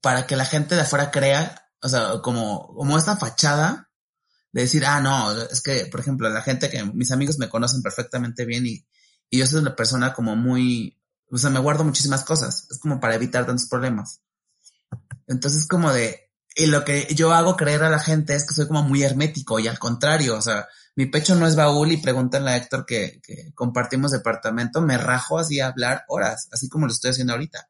para que la gente de afuera crea, o sea, como, como esta fachada de decir, ah, no, es que, por ejemplo, la gente que mis amigos me conocen perfectamente bien y, y yo soy una persona como muy, o sea, me guardo muchísimas cosas, es como para evitar tantos problemas. Entonces, como de, y lo que yo hago creer a la gente es que soy como muy hermético y al contrario, o sea, mi pecho no es baúl y pregúntale a Héctor que, que compartimos departamento, me rajo así a hablar horas, así como lo estoy haciendo ahorita.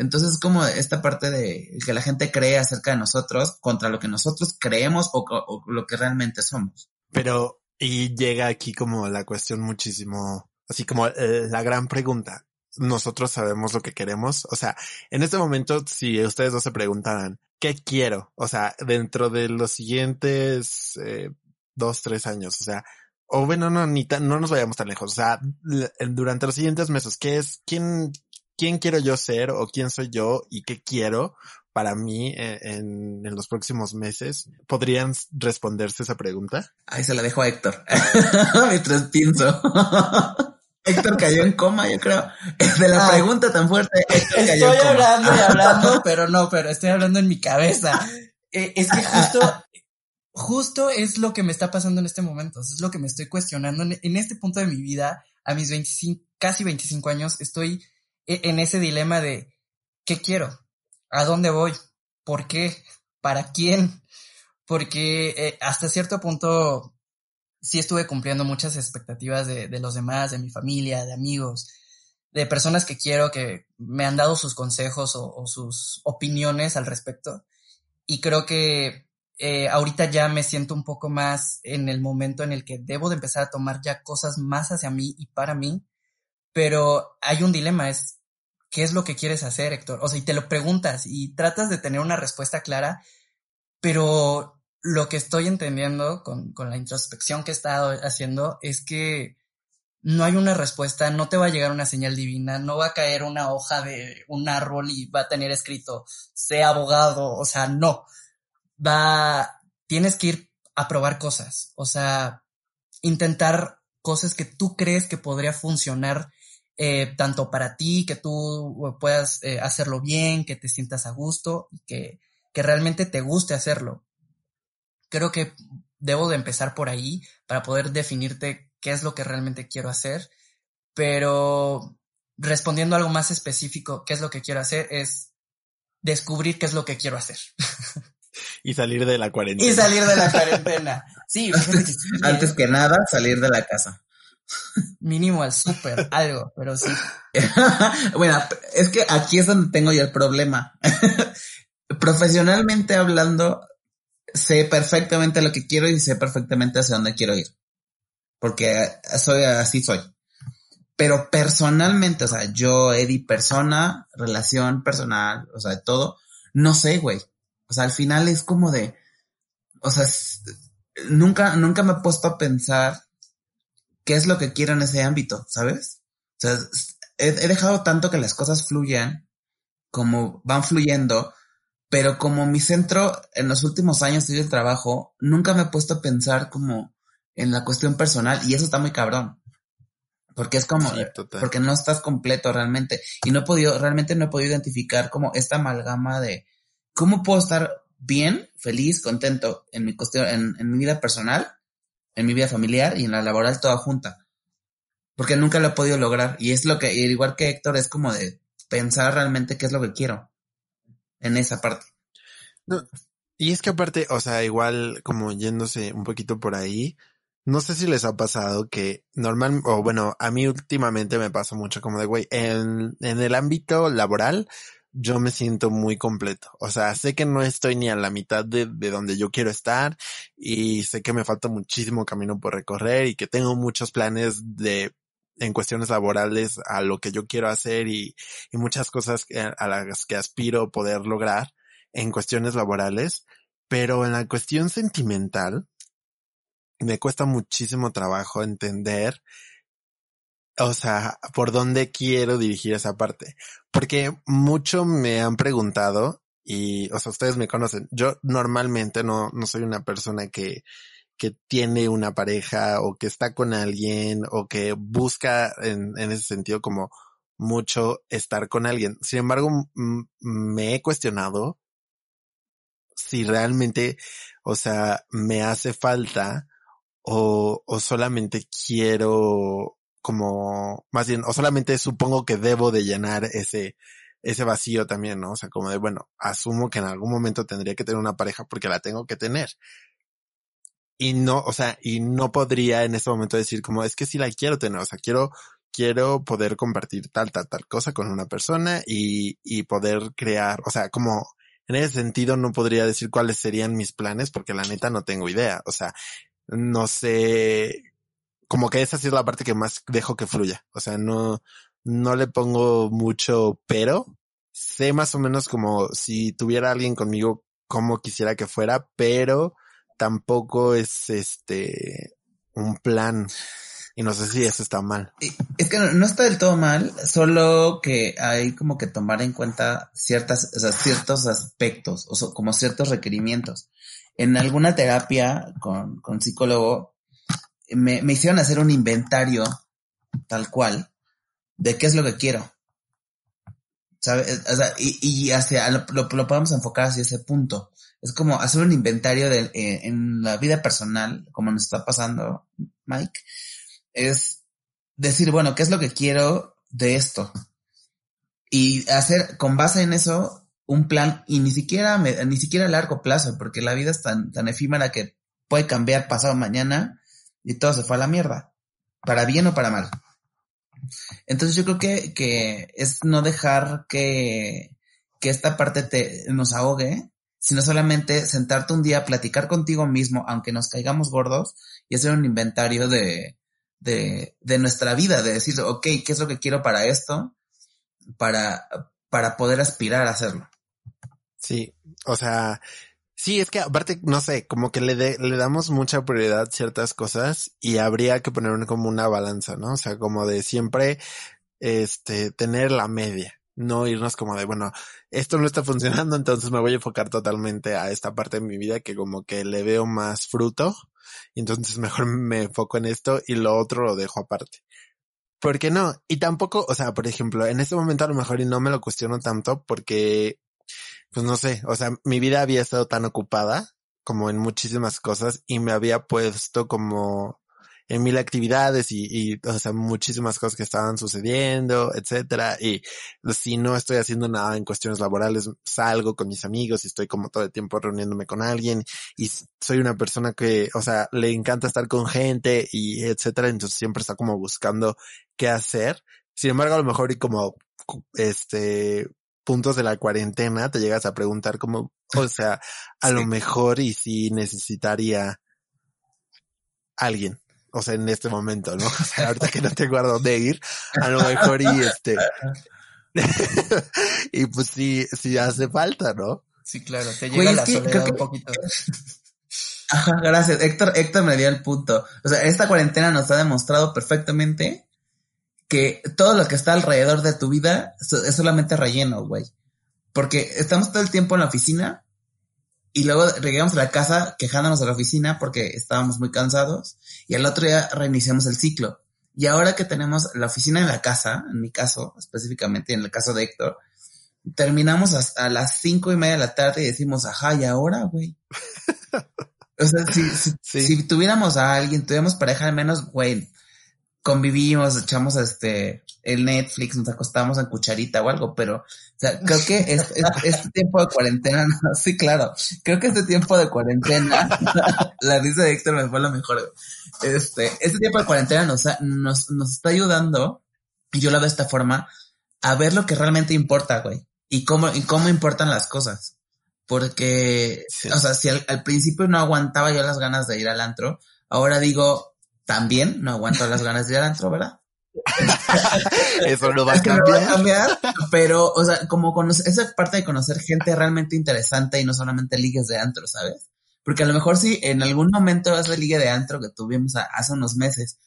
Entonces, como esta parte de que la gente cree acerca de nosotros contra lo que nosotros creemos o, lo que realmente somos. Pero, y llega aquí como la cuestión muchísimo, así como eh, la gran pregunta. Nosotros sabemos lo que queremos. O sea, en este momento, si ustedes dos se preguntaran, ¿qué quiero? O sea, dentro de los siguientes eh, dos, tres años, o sea, o bueno, no, ni tan, no nos vayamos tan lejos. O sea, durante los siguientes meses, ¿qué es, quién, quién quiero yo ser o quién soy yo y qué quiero para mí eh, en, en, los próximos meses. ¿Podrían responderse esa pregunta? Ahí se la dejo a Héctor. [LAUGHS] Mientras pienso. [LAUGHS] Héctor cayó en coma, yo creo. De la ah. pregunta tan fuerte, Héctor cayó estoy hablando y hablando, [LAUGHS] pero no, pero estoy hablando en mi cabeza. Eh, es que justo, justo es lo que me está pasando en este momento. Es lo que me estoy cuestionando en, en este punto de mi vida. A mis 25, casi 25 años, estoy en ese dilema de ¿qué quiero? ¿A dónde voy? ¿Por qué? ¿Para quién? Porque eh, hasta cierto punto sí estuve cumpliendo muchas expectativas de, de, los demás, de mi familia, de amigos, de personas que quiero que me han dado sus consejos o, sus opiniones al respecto. Y creo que eh, ahorita ya me siento un poco más en el momento en el que debo de empezar a tomar ya cosas más hacia mí y para mí. Pero hay un dilema, es ¿qué es lo que quieres hacer, Héctor? O sea, y te lo preguntas y tratas de tener una respuesta clara, pero lo que estoy entendiendo con, con la introspección que he estado haciendo es que no hay una respuesta, no te va a llegar una señal divina, no va a caer una hoja de un árbol y va a tener escrito, sea abogado, o sea, no. Va, tienes que ir a probar cosas, o sea, intentar cosas que tú crees que podría funcionar eh, tanto para ti, que tú puedas eh, hacerlo bien, que te sientas a gusto y que, que realmente te guste hacerlo. Creo que debo de empezar por ahí para poder definirte qué es lo que realmente quiero hacer, pero respondiendo a algo más específico, qué es lo que quiero hacer, es descubrir qué es lo que quiero hacer. [LAUGHS] Y salir de la cuarentena. Y salir de la cuarentena. Sí, [LAUGHS] antes, que nada, salir de la casa. Mínimo al súper, [LAUGHS] algo, pero sí. [LAUGHS] bueno, es que aquí es donde tengo yo el problema. [LAUGHS] Profesionalmente hablando, sé perfectamente lo que quiero y sé perfectamente hacia dónde quiero ir porque soy así soy. Pero personalmente, o sea, yo, Eddie, persona, relación personal, o sea, todo, no sé, güey. O sea, al final es como de, o sea, nunca, nunca me he puesto a pensar qué es lo que quiero en ese ámbito, ¿sabes? O sea, he, he dejado tanto que las cosas fluyan como van fluyendo, pero como mi centro en los últimos años de trabajo, nunca me he puesto a pensar como, en la cuestión personal y eso está muy cabrón. Porque es como, porque no estás completo realmente. Y no he podido, realmente no he podido identificar como esta amalgama de cómo puedo estar bien, feliz, contento en mi cuestión, en, en mi vida personal, en mi vida familiar y en la laboral toda junta. Porque nunca lo he podido lograr. Y es lo que, igual que Héctor, es como de pensar realmente qué es lo que quiero en esa parte. Y es que aparte, o sea, igual como yéndose un poquito por ahí, no sé si les ha pasado que normal, o bueno, a mí últimamente me pasa mucho como de, güey, en, en el ámbito laboral, yo me siento muy completo. O sea, sé que no estoy ni a la mitad de, de, donde yo quiero estar y sé que me falta muchísimo camino por recorrer y que tengo muchos planes de en cuestiones laborales a lo que yo quiero hacer y, y muchas cosas a las que aspiro poder lograr en cuestiones laborales. Pero en la cuestión sentimental, me cuesta muchísimo trabajo entender, o sea, por dónde quiero dirigir esa parte. Porque mucho me han preguntado y, o sea, ustedes me conocen. Yo normalmente no, no soy una persona que, que tiene una pareja o que está con alguien o que busca en, en ese sentido como mucho estar con alguien. Sin embargo, me he cuestionado si realmente, o sea, me hace falta o, o solamente quiero como, más bien, o solamente supongo que debo de llenar ese, ese vacío también, ¿no? O sea, como de, bueno, asumo que en algún momento tendría que tener una pareja porque la tengo que tener. Y no, o sea, y no podría en este momento decir como, es que sí la quiero tener, o sea, quiero, quiero poder compartir tal, tal, tal cosa con una persona y, y poder crear, o sea, como en ese sentido no podría decir cuáles serían mis planes porque la neta no tengo idea. O sea, no sé, como que esa sí es la parte que más dejo que fluya. O sea, no, no le pongo mucho pero. Sé más o menos como si tuviera alguien conmigo como quisiera que fuera, pero tampoco es este un plan. Y no sé si eso está mal. Es que no, está del todo mal, solo que hay como que tomar en cuenta ciertas, ciertos aspectos, o como ciertos requerimientos en alguna terapia con, con psicólogo, me, hicieron hacer un inventario tal cual de qué es lo que quiero. ¿Sabes? O sea, y, y hacia, lo, lo, podemos enfocar hacia ese punto. Es como hacer un inventario de, eh, en la vida personal, como nos está pasando, Mike, es decir, bueno, ¿qué es lo que quiero de esto? Y hacer, con base en eso, un plan y ni siquiera, ni siquiera a largo plazo, porque la vida es tan, tan efímera que puede cambiar pasado mañana y todo se fue a la mierda, para bien o para mal. Entonces yo creo que, que es no dejar que, que esta parte te, nos ahogue, sino solamente sentarte un día a platicar contigo mismo, aunque nos caigamos gordos, y hacer un inventario de, de, de nuestra vida, de decir, ok, ¿qué es lo que quiero para esto? Para, para poder aspirar a hacerlo. Sí, o sea, Sí, es que aparte, no sé, como que le, le damos mucha prioridad a ciertas cosas y habría que poner como una balanza, ¿no? O sea, como de siempre, este, tener la media, no irnos como de, bueno, esto no está funcionando, entonces me voy a enfocar totalmente a esta parte de mi vida que como que le veo más fruto, entonces mejor [LAUGHS] me enfoco en esto y lo otro lo dejo aparte. ¿Por qué no? Y tampoco, o sea, por ejemplo, en este momento a lo mejor y no me lo cuestiono tanto porque pues no sé, o sea, mi vida había estado tan ocupada como en muchísimas cosas y me había puesto como en mil actividades y, o sea, muchísimas cosas que estaban sucediendo, etcétera. Y si no estoy haciendo nada en cuestiones laborales, salgo con mis amigos y estoy como todo el tiempo reuniéndome con alguien y soy una persona que, o sea, le encanta estar con gente y etcétera. Entonces siempre está como buscando qué hacer. Sin embargo, a lo mejor y como, este, puntos de la cuarentena te llegas a preguntar como, o sea, a lo mejor y si necesitaría alguien, o sea, en este momento, ¿no? [LAUGHS] O sea, ahorita que no tengo a dónde ir, a lo mejor y este, [LAUGHS] y pues sí, sí hace falta, ¿no? Sí, claro, te llega la soledad un poquito. Ajá, gracias. Héctor, Héctor me dio el punto. O sea, esta cuarentena nos ha demostrado perfectamente que todo lo que está alrededor de tu vida es solamente relleno, güey. Porque estamos todo el tiempo en la oficina y luego llegamos a la casa quejándonos de la oficina porque estábamos muy cansados y al otro día reiniciamos el ciclo. Y ahora que tenemos la oficina en la casa, en mi caso específicamente, en el caso de Héctor, terminamos a, las cinco y media de la tarde y decimos, ajá, ¿y ahora, güey? [LAUGHS] o sea, si, si tuviéramos a alguien, tuviéramos pareja al menos, güey, convivimos, echamos este el Netflix, nos acostamos en cucharita o algo, pero o sea, creo que este tiempo de cuarentena, [LAUGHS] sí, claro, creo que este tiempo de cuarentena, [LAUGHS] la risa de Héctor me fue lo mejor. Este, este tiempo de cuarentena nos, nos, nos está ayudando, y yo lo veo de esta forma, a ver lo que realmente importa, güey, y cómo, y cómo importan las cosas. Porque, o sea, si al, al principio no aguantaba yo las ganas de ir al antro, ahora digo, también no aguanto las ganas de ir al antro, ¿verdad? [LAUGHS] Eso no va a cambiar. cambiar, pero, o sea, como conocer, esa parte de conocer gente realmente interesante y no solamente ligues de antro, ¿sabes? Porque a lo mejor si en algún momento esa liga de antro que tuvimos hace unos meses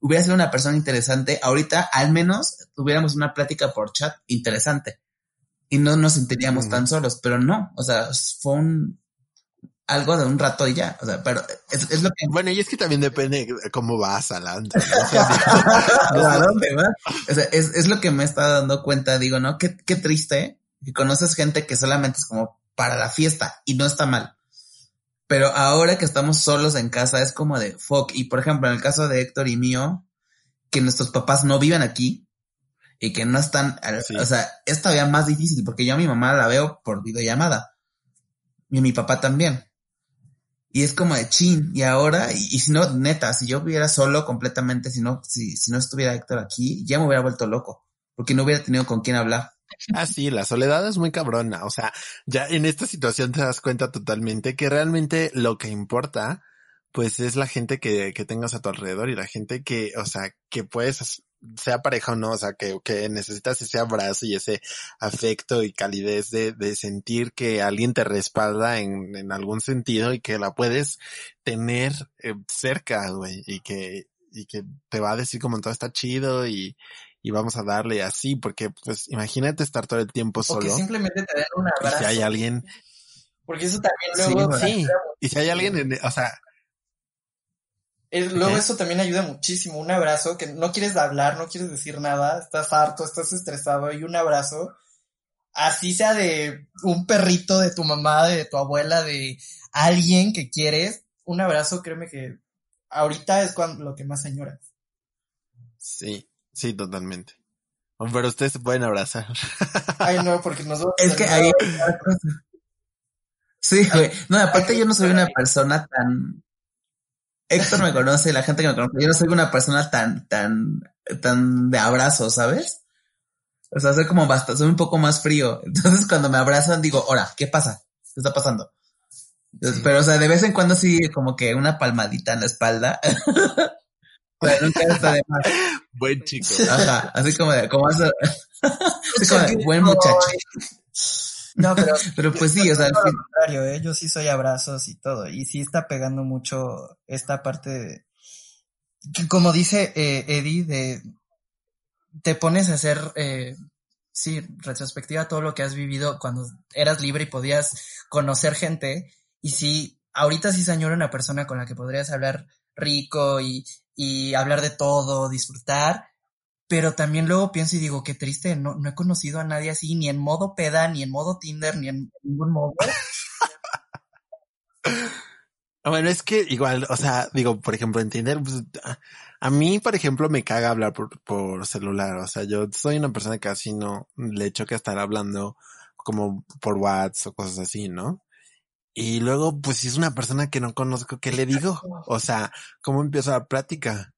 hubiera sido una persona interesante, ahorita al menos tuviéramos una plática por chat interesante y no nos sentiríamos tan solos, pero no, o sea, fue un, algo de un rato y ya, o sea, pero es, lo que... Bueno, y es que también depende cómo vas al antro. ¿A dónde vas? O sea, es, es lo que me está dando cuenta, digo, ¿no? Qué, qué triste que conoces gente que solamente es como para la fiesta y no está mal. Pero ahora que estamos solos en casa es como de fuck. Y por ejemplo, en el caso de Héctor y mío, que nuestros papás no viven aquí y que no están, o sea, es todavía más difícil porque yo a mi mamá la veo por videollamada y a mi papá también. Y es como de chin, y ahora, y, si no, neta, si yo viviera solo completamente, si no, si, si no estuviera Héctor aquí, ya me hubiera vuelto loco, porque no hubiera tenido con quién hablar. Ah, sí, la soledad es muy cabrona. O sea, ya en esta situación te das cuenta totalmente que realmente lo que importa, pues es la gente que, que tengas a tu alrededor y la gente que, o sea, que puedes sea pareja o no, o sea, que, que necesitas ese abrazo y ese afecto y calidez de, de sentir que alguien te respalda en, en algún sentido y que la puedes tener eh, cerca, güey, y que, y que te va a decir como todo está chido y, y vamos a darle así, porque pues imagínate estar todo el tiempo solo. Porque simplemente tener un abrazo. Y si hay alguien. Porque eso también luego. Sí, y si hay alguien en, o sea, luego eso también ayuda muchísimo, un abrazo, que no quieres hablar, no quieres decir nada, estás harto, estás estresado y un abrazo, así sea de un perrito, de tu mamá, de tu abuela, de alguien que quieres, un abrazo, créeme que ahorita es cuando lo que más señoras. Sí, sí, totalmente. Pero ustedes se pueden abrazar. [LAUGHS] Ay, no, porque nosotros... Es que hay... [LAUGHS] Sí, güey. No, aparte yo no soy una persona tan Héctor me conoce, la gente que me conoce, yo no soy una persona tan, tan, tan de abrazo, ¿sabes? O sea, soy como bastante, soy un poco más frío. [LAUGHS] Entonces cuando me abrazan digo, ahora, ¿qué pasa? ¿Qué está pasando? Pero, o sea, de vez en cuando sí, como que una palmadita en la espalda. [LAUGHS] Pero nunca está de más. [LAUGHS] Buen chico. Ajá, así como de, como, así como de, buen muchacho. No, pero, [LAUGHS] pero pues sí, o sea, al contrario, ¿eh? yo sí soy abrazos y todo, y sí está pegando mucho esta parte de, como dice eh, Eddie, de, te pones a hacer, eh, sí, retrospectiva todo lo que has vivido cuando eras libre y podías conocer gente, y sí, ahorita sí se añora una persona con la que podrías hablar rico y, y hablar de todo, disfrutar, pero también luego pienso y digo, qué triste, no, no he conocido a nadie así, ni en modo peda, ni en modo Tinder, ni en ningún modo. [LAUGHS] Bueno, es que igual, o sea, digo, por ejemplo, en Tinder, pues, a mí, por ejemplo, me caga hablar por, por celular. O sea, yo soy una persona que casi no le que estar hablando como por WhatsApp o cosas así, ¿no? Y luego, pues si es una persona que no conozco, ¿qué le digo? O sea, ¿cómo empiezo la plática?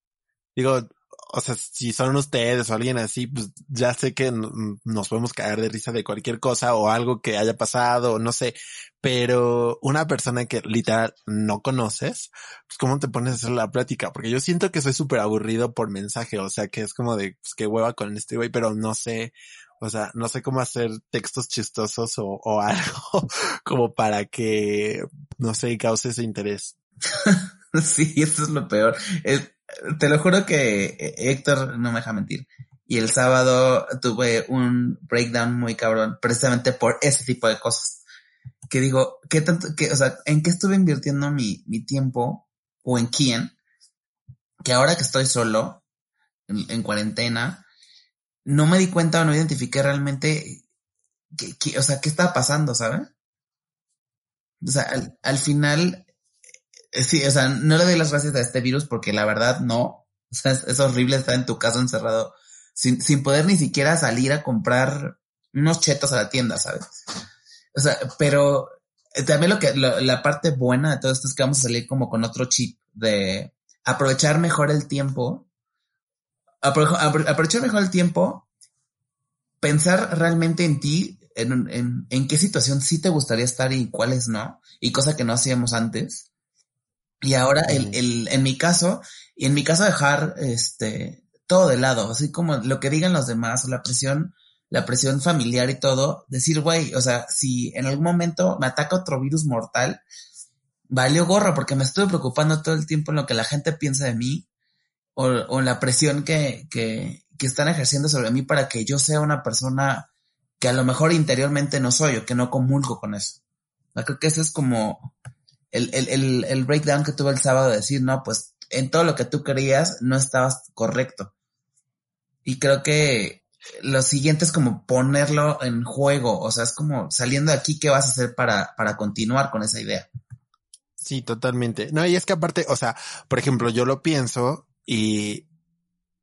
Digo, o sea, si son ustedes o alguien así, pues ya sé que nos podemos caer de risa de cualquier cosa o algo que haya pasado, no sé, pero una persona que literal no conoces, pues cómo te pones a hacer la plática, porque yo siento que soy súper aburrido por mensaje, o sea, que es como de, pues qué hueva con este güey, pero no sé, o sea, no sé cómo hacer textos chistosos o, [LAUGHS] algo como para que, no sé, cause ese interés. [LAUGHS] sí, eso es lo peor. Te lo juro que eh, Héctor no me deja mentir. Y el sábado tuve un breakdown muy cabrón, precisamente por ese tipo de cosas. Que digo, ¿qué tanto, que, o sea, en qué estuve invirtiendo mi, mi tiempo o en quién? Que ahora que estoy solo, en, cuarentena, no me di cuenta o no identifiqué realmente, que, o sea, qué estaba pasando, ¿sabes? O sea, al, al final sí, o sea, no le doy las gracias a este virus porque la verdad no. O sea, es, horrible estar en tu casa encerrado sin, sin poder ni siquiera salir a comprar unos chetos a la tienda, ¿sabes? O sea, pero eh, también lo que, la parte buena de todo esto es que vamos a salir como con otro chip de aprovechar mejor el tiempo, aprovechar mejor el tiempo, pensar realmente en ti, en, en, en qué situación sí te gustaría estar y cuáles no, y cosa que no hacíamos antes y ahora, el, el, en mi caso, y en mi caso dejar este todo de lado, así como lo que digan los demás, la presión, la presión familiar y todo, decir, güey, o sea, si en algún momento me ataca otro virus mortal, valió gorro porque me estuve preocupando todo el tiempo en lo que la gente piensa de mí o, o la presión que, que, que están ejerciendo sobre mí para que yo sea una persona que a lo mejor interiormente no soy o que no comulgo con eso. creo que eso es como el, el, el, el breakdown que tuve el sábado de decir, no, pues en todo lo que tú querías no estabas correcto. Y creo que lo siguiente es como ponerlo en juego, o sea, es como saliendo de aquí, ¿qué vas a hacer para, para continuar con esa idea? Sí, totalmente. No, y es que aparte, o sea, por ejemplo, yo lo pienso y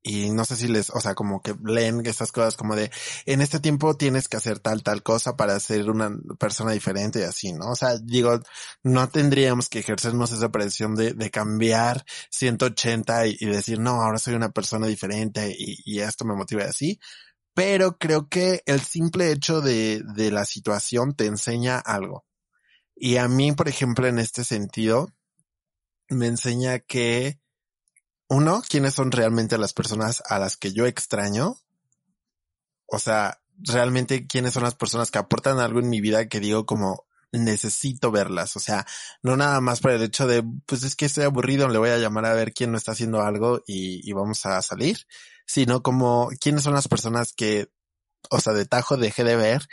y no sé si les, o sea, como que leen estas cosas como de, en este tiempo tienes que hacer tal, tal cosa para ser una persona diferente y así, ¿no? O sea, digo, no tendríamos que ejercernos esa presión de, de cambiar 180 y, y, decir, no, ahora soy una persona diferente y, y esto me motiva así. Pero creo que el simple hecho de, de la situación te enseña algo. Y a mí, por ejemplo, en este sentido, me enseña que uno, quiénes son realmente las personas a las que yo extraño. O sea, realmente quiénes son las personas que aportan algo en mi vida que digo como necesito verlas. O sea, no nada más por el hecho de, pues es que estoy aburrido, le voy a llamar a ver quién no está haciendo algo y, vamos a salir, sino como quiénes son las personas que, o sea, de tajo dejé de ver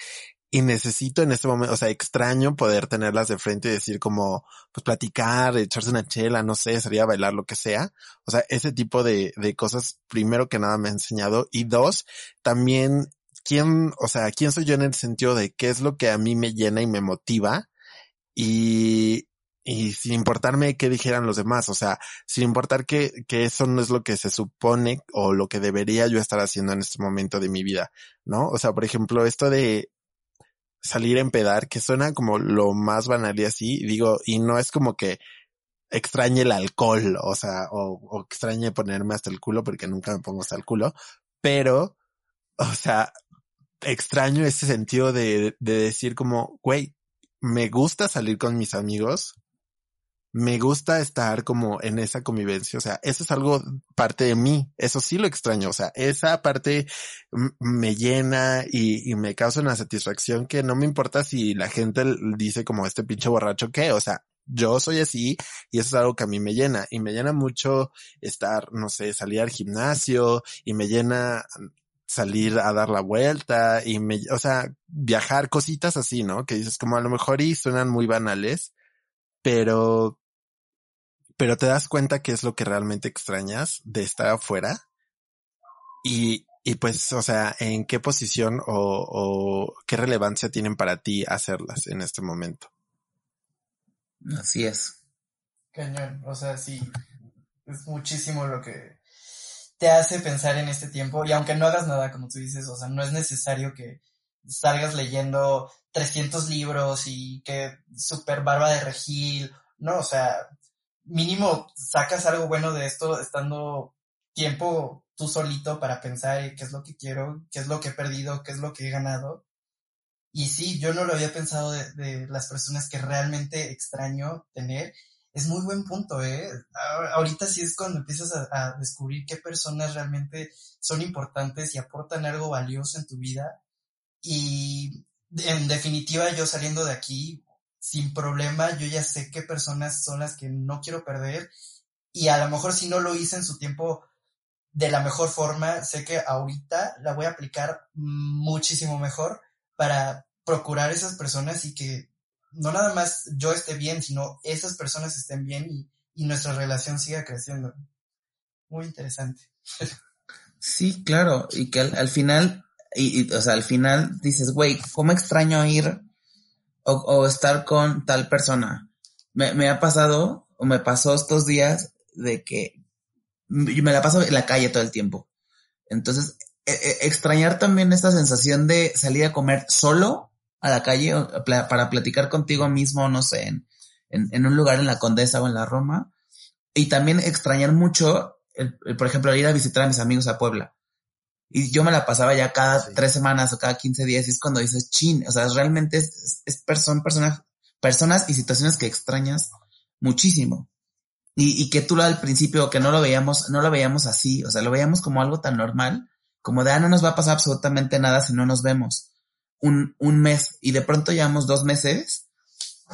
y necesito en este momento, o sea, extraño poder tenerlas de frente y decir como, pues platicar, echarse una chela, no sé, sería bailar, lo que sea. O sea, ese tipo de, de cosas, primero que nada me ha enseñado. Y dos, también, quién, o sea, quién soy yo en el sentido de qué es lo que a mí me llena y me motiva. Y, y sin importarme qué dijeran los demás, o sea, sin importar que, que eso no es lo que se supone o lo que debería yo estar haciendo en este momento de mi vida, ¿no? O sea, por ejemplo, esto de, salir a empedar, que suena como lo más banal y así, digo, y no es como que extrañe el alcohol, o sea, o, extrañe ponerme hasta el culo, porque nunca me pongo hasta el culo, pero, o sea, extraño ese sentido de, de decir como, güey, me gusta salir con mis amigos, me gusta estar como en esa convivencia, o sea, eso es algo parte de mí, eso sí lo extraño, o sea, esa parte me llena y, me causa una satisfacción que no me importa si la gente dice como este pinche borracho que, o sea, yo soy así y eso es algo que a mí me llena y me llena mucho estar, no sé, salir al gimnasio y me llena salir a dar la vuelta y me, o sea, viajar, cositas así, ¿no? Que dices como a lo mejor y suenan muy banales, pero, pero te das cuenta que es lo que realmente extrañas de estar afuera y, y pues, o sea, en qué posición o, o qué relevancia tienen para ti hacerlas en este momento. Así es. Cañón, o sea, sí, es muchísimo lo que te hace pensar en este tiempo y aunque no hagas nada, como tú dices, o sea, no es necesario que salgas leyendo 300 libros y que super barba de regil, no, o sea, mínimo sacas algo bueno de esto estando tiempo tú solito para pensar qué es lo que quiero, qué es lo que he perdido, qué es lo que he ganado y sí, yo no lo había pensado de, las personas que realmente extraño tener. Es muy buen punto, ¿eh? Ahorita sí es cuando empiezas a, descubrir qué personas realmente son importantes y aportan algo valioso en tu vida. Y en definitiva, yo saliendo de aquí, sin problema, yo ya sé qué personas son las que no quiero perder. Y a lo mejor si no lo hice en su tiempo de la mejor forma, sé que ahorita la voy a aplicar muchísimo mejor para procurar esas personas y que no nada más yo esté bien, sino esas personas estén bien y, nuestra relación siga creciendo. Muy interesante. Sí, claro, y que al, final, y, o sea, al final dices, güey, ¿cómo extraño ir o, estar con tal persona? Me, me, ha pasado, o me pasó estos días de que me la paso en la calle todo el tiempo. Entonces, e, e, extrañar también esta sensación de salir a comer solo a la calle para platicar contigo mismo, no sé, en, en, un lugar en la Condesa o en la Roma. Y también extrañar mucho, el, por ejemplo, ir a visitar a mis amigos a Puebla. Y yo me la pasaba ya cada tres semanas o cada 15 días y es cuando dices, chin, o sea, realmente es, es, son personas, personas y situaciones que extrañas muchísimo. Y, y que tú al principio que no lo veíamos, no lo veíamos así, o sea, lo veíamos como algo tan normal, como de, ah, no nos va a pasar absolutamente nada si no nos vemos un, un mes y de pronto llevamos dos meses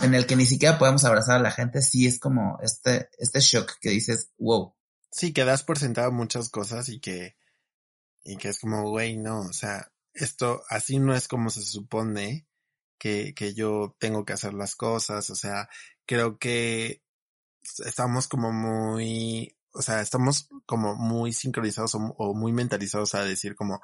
en el que ni siquiera podemos abrazar a la gente, sí es como este, este shock que dices, wow. Sí, que das por sentado muchas cosas y que, y que es como, güey, no, o sea, esto así no es como se supone que, que yo tengo que hacer las cosas, o sea, creo que estamos como muy, o sea, estamos como muy sincronizados o, muy mentalizados a decir como,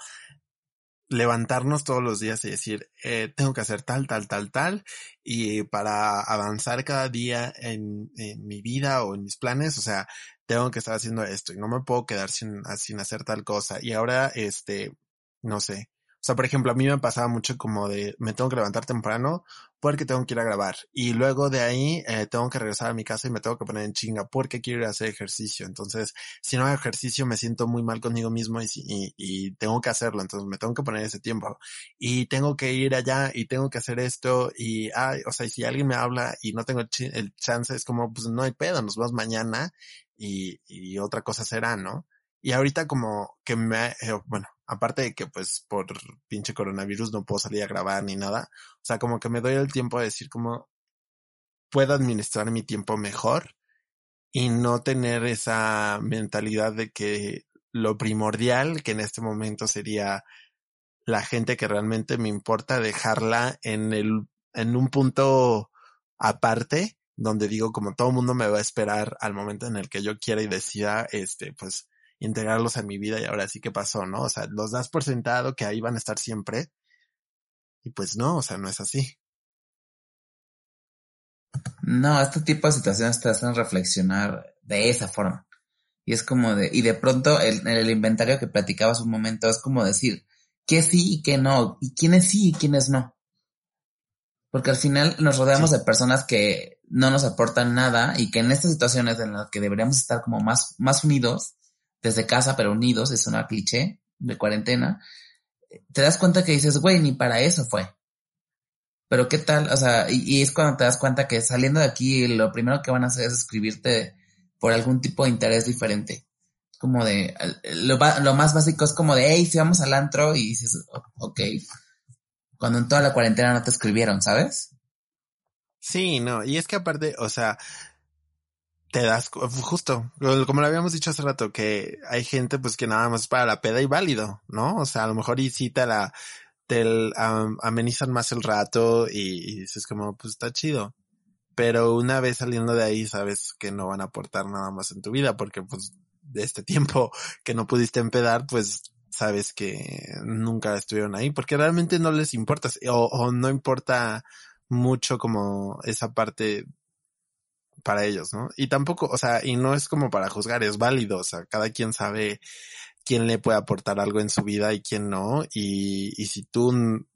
levantarnos todos los días y decir, eh, tengo que hacer tal, tal, tal, tal, y para avanzar cada día en, mi vida o en mis planes, o sea, tengo que estar haciendo esto y no me puedo quedar sin, sin hacer tal cosa. Y ahora, este, no sé, o sea, por ejemplo, a mí me pasaba mucho como de, me tengo que levantar temprano porque tengo que ir a grabar. Y luego de ahí eh, tengo que regresar a mi casa y me tengo que poner en chinga porque quiero ir a hacer ejercicio. Entonces, si no hago ejercicio me siento muy mal conmigo mismo y, tengo que hacerlo. Entonces me tengo que poner ese tiempo. Y tengo que ir allá y tengo que hacer esto. Y, ay, o sea, si alguien me habla y no tengo el, chance, es como, pues no hay pedo, nos vemos mañana y, y otra cosa será, ¿no? Y ahorita como que me, eh, bueno, aparte de que pues por pinche coronavirus no puedo salir a grabar ni nada, o sea, como que me doy el tiempo de decir como puedo administrar mi tiempo mejor y no tener esa mentalidad de que lo primordial que en este momento sería la gente que realmente me importa dejarla en el, en un punto aparte donde digo como todo mundo me va a esperar al momento en el que yo quiera y decida, este, pues integrarlos en mi vida y ahora sí que pasó, ¿no? O sea, los das por sentado que ahí van a estar siempre y pues no, o sea, no es así. No, este tipo de situaciones te hacen reflexionar de esa forma. Y es como de, y de pronto el, el inventario que platicabas un momento es como decir, qué sí y qué no, y quiénes sí y quiénes no. Porque al final nos rodeamos de personas que no nos aportan nada y que en estas situaciones en las que deberíamos estar como más, más unidos, desde casa, pero unidos, es una cliché de cuarentena, te das cuenta que dices, güey, ni para eso fue. Pero qué tal, o sea, y, es cuando te das cuenta que saliendo de aquí lo primero que van a hacer es escribirte por algún tipo de interés diferente. Como de, lo, lo más básico es como de, hey, si vamos al antro y dices, ok, cuando en toda la cuarentena no te escribieron, ¿sabes? Sí, no, y es que aparte, o sea, te das justo, como lo habíamos dicho hace rato, que hay gente pues que nada más para la peda y válido, ¿no? O sea, a lo mejor y sí te la, te amenizan más el rato y, y dices como, pues está chido. Pero una vez saliendo de ahí sabes que no van a aportar nada más en tu vida porque pues de este [LAUGHS] tiempo que no pudiste empedar, pues sabes que nunca estuvieron ahí porque realmente no les importa o, o no importa mucho como esa parte para ellos, ¿no? Y tampoco, o sea, y no es como para juzgar, es válido, o sea, cada quien sabe quién le puede aportar algo en su vida y quién no, y, y si tú,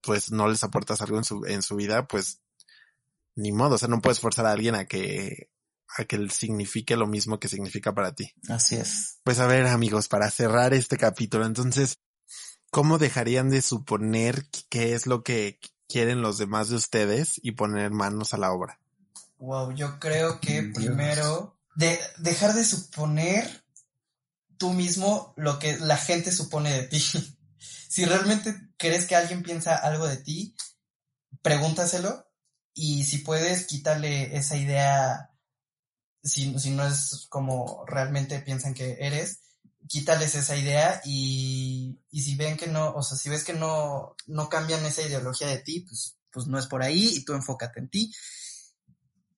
pues, no les aportas algo en su, en su vida, pues, ni modo, o sea, no puedes forzar a alguien a que, a que signifique lo mismo que significa para ti. Así es. Pues a ver, amigos, para cerrar este capítulo, entonces, ¿cómo dejarían de suponer qué es lo que quieren los demás de ustedes y poner manos a la obra? Wow, yo creo que primero de dejar de suponer tú mismo lo que la gente supone de ti. [LAUGHS] si realmente crees que alguien piensa algo de ti, pregúntaselo y si puedes quitarle esa idea, si, si no es como realmente piensan que eres, quítales esa idea y, y si ven que no, o sea, si ves que no, no cambian esa ideología de ti, pues, pues no es por ahí y tú enfócate en ti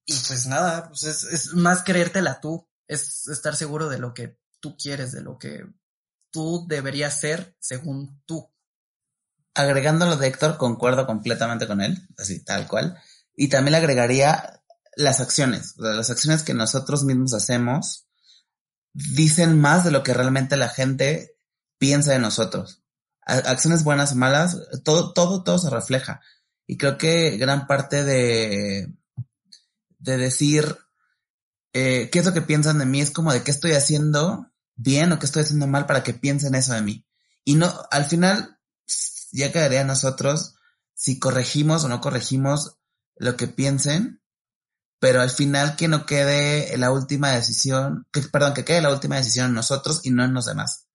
y pues nada, pues es, es más creértela tú, es estar seguro de lo que tú quieres, de lo que tú deberías ser según tú. Agregando lo de Héctor, concuerdo completamente con él, así tal cual. Y también le agregaría las acciones, las acciones que nosotros mismos hacemos dicen más de lo que realmente la gente piensa de nosotros. Acciones buenas o malas, todo, todo, todo se refleja. Y creo que gran parte de, de decir eh, qué es lo que piensan de mí, es como de qué estoy haciendo bien o qué estoy haciendo mal para que piensen eso de mí. Y no, al final, ya quedaría a nosotros si corregimos o no corregimos lo que piensen, pero al final que no quede la última decisión, que, perdón, que quede la última decisión en nosotros y no en los demás.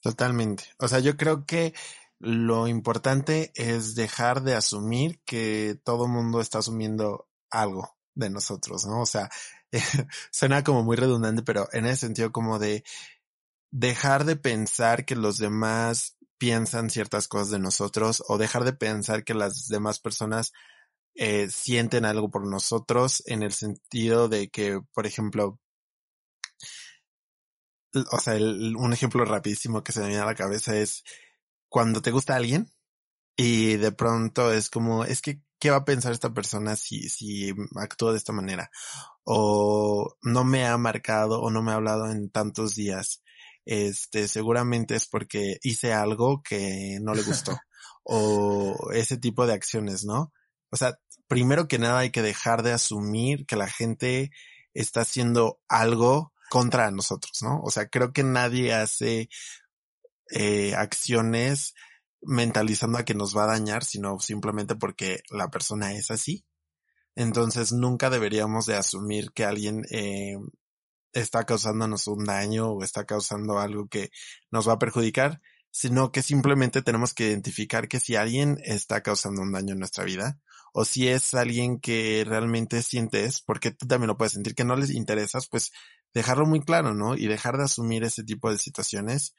Totalmente. O sea, yo creo que lo importante es dejar de asumir que todo mundo está asumiendo algo de nosotros, ¿no? O sea, [LAUGHS] suena como muy redundante, pero en ese sentido como de dejar de pensar que los demás piensan ciertas cosas de nosotros o dejar de pensar que las demás personas eh, sienten algo por nosotros en el sentido de que, por ejemplo, o sea, un ejemplo rapidísimo que se me viene a la cabeza es cuando te gusta alguien y de pronto es como, es que ¿qué va a pensar esta persona si, si actúa de esta manera? O no me ha marcado o no me ha hablado en tantos días. Este, seguramente es porque hice algo que no le gustó. [LAUGHS] o ese tipo de acciones, ¿no? O sea, primero que nada hay que dejar de asumir que la gente está haciendo algo contra nosotros, ¿no? O sea, creo que nadie hace eh, acciones mentalizando a que nos va a dañar, sino simplemente porque la persona es así. Entonces nunca deberíamos de asumir que alguien eh, está causándonos un daño o está causando algo que nos va a perjudicar, sino que simplemente tenemos que identificar que si alguien está causando un daño en nuestra vida, o si es alguien que realmente sientes, porque tú también lo puedes sentir que no les interesas, pues dejarlo muy claro, ¿no? Y dejar de asumir ese tipo de situaciones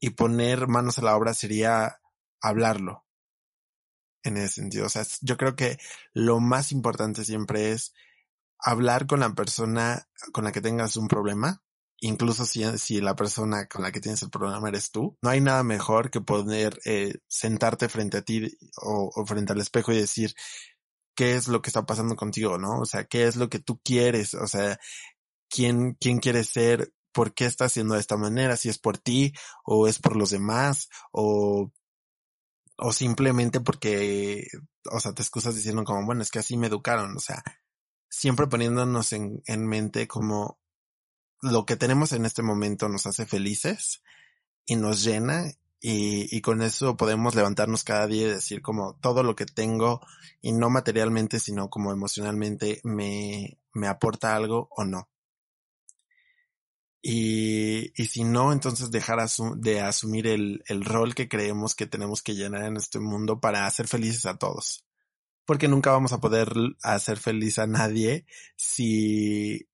y poner manos a la obra sería hablarlo. En ese sentido. O sea, yo creo que lo más importante siempre es hablar con la persona con la que tengas un problema. Incluso si, si la persona con la que tienes el problema eres tú, no hay nada mejor que poder eh, sentarte frente a ti o, o frente al espejo y decir qué es lo que está pasando contigo, ¿no? O sea, qué es lo que tú quieres, o sea, quién, quién quieres ser, por qué está haciendo de esta manera, si es por ti o es por los demás o o simplemente porque, o sea, te excusas diciendo como, bueno, es que así me educaron, o sea, siempre poniéndonos en, en mente como lo que tenemos en este momento nos hace felices y nos llena y, y con eso podemos levantarnos cada día y decir como todo lo que tengo y no materialmente, sino como emocionalmente me, me aporta algo o no. Y, y si no, entonces dejar de asumir el, el rol que creemos que tenemos que llenar en este mundo para hacer felices a todos. Porque nunca vamos a poder hacer feliz a nadie si,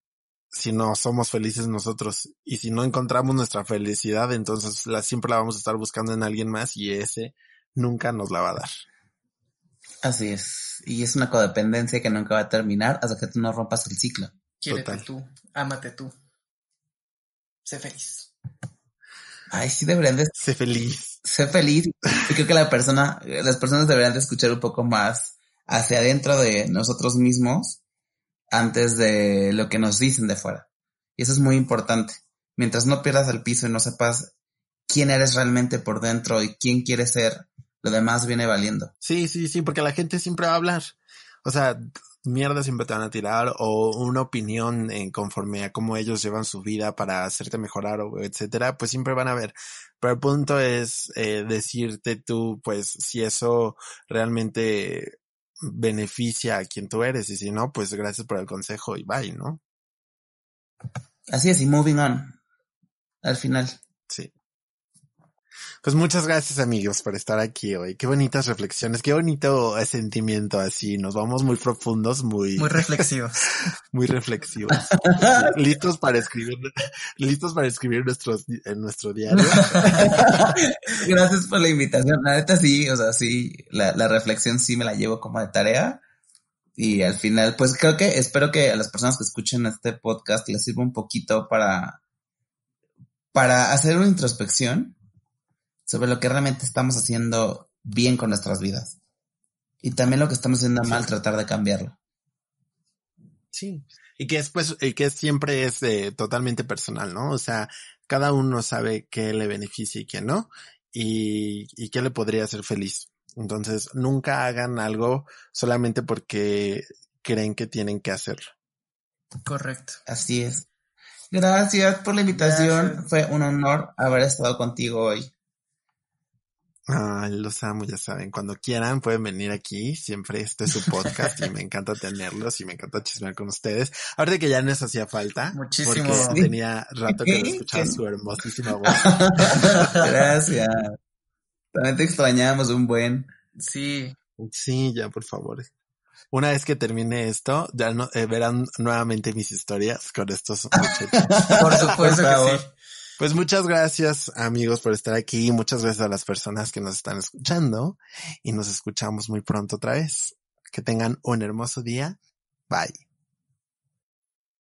si no somos felices nosotros. Y si no encontramos nuestra felicidad, entonces la, siempre la vamos a estar buscando en alguien más y ese nunca nos la va a dar. Así es. Y es una codependencia que nunca va a terminar hasta que tú no rompas el ciclo. Quiérete tú, ámate tú. Sé feliz. Ay, sí deberían de... Sé feliz. Sé feliz. Y creo que la persona, las personas deberían de escuchar un poco más hacia adentro de nosotros mismos antes de lo que nos dicen de fuera. Y eso es muy importante. Mientras no pierdas el piso y no sepas quién eres realmente por dentro y quién quieres ser, lo demás viene valiendo. Sí, sí, sí, porque la gente siempre va a hablar. O sea, mierda siempre te van a tirar o una opinión en conforme a cómo ellos llevan su vida para hacerte mejorar o etcétera, pues siempre van a ver. Pero el punto es eh, decirte tú, pues, si eso realmente beneficia a quien tú eres y si no, pues gracias por el consejo y bye, ¿no? Así es, y moving on. Al final. Sí. Pues muchas gracias amigos por estar aquí hoy. Qué bonitas reflexiones, qué bonito sentimiento así. Nos vamos muy profundos, muy... Muy reflexivos. [LAUGHS] muy reflexivos. [LAUGHS] listos para escribir, listos para escribir nuestros, en nuestro diario. [LAUGHS] gracias por la invitación. La neta sí, o sea, sí, la, la reflexión sí me la llevo como de tarea. Y al final, pues creo que espero que a las personas que escuchen este podcast les sirva un poquito para, para hacer una introspección sobre lo que realmente estamos haciendo bien con nuestras vidas. Y también lo que estamos haciendo mal, tratar de cambiarlo. Sí. Y que después, y que siempre es eh, totalmente personal, ¿no? O sea, cada uno sabe qué le beneficia y qué no, y, y qué le podría hacer feliz. Entonces, nunca hagan algo solamente porque creen que tienen que hacerlo. Correcto. Así es. Gracias por la invitación. Fue un honor haber estado contigo hoy. Ay, los amo, ya saben. Cuando quieran pueden venir aquí. Siempre este es su podcast y me encanta tenerlos y me encanta chismear con ustedes. Ahorita que ya no les hacía falta. Muchísimo. Porque tenía rato que no [LAUGHS] escuchaba su hermosísima voz. [LAUGHS] Gracias. También te extrañamos un buen. Sí. Sí, ya, por favor. Una vez que termine esto, ya no, eh, verán nuevamente mis historias con estos muchachos. [LAUGHS] por supuesto que sí. Pues muchas gracias amigos por estar aquí, muchas gracias a las personas que nos están escuchando y nos escuchamos muy pronto otra vez. Que tengan un hermoso día. Bye.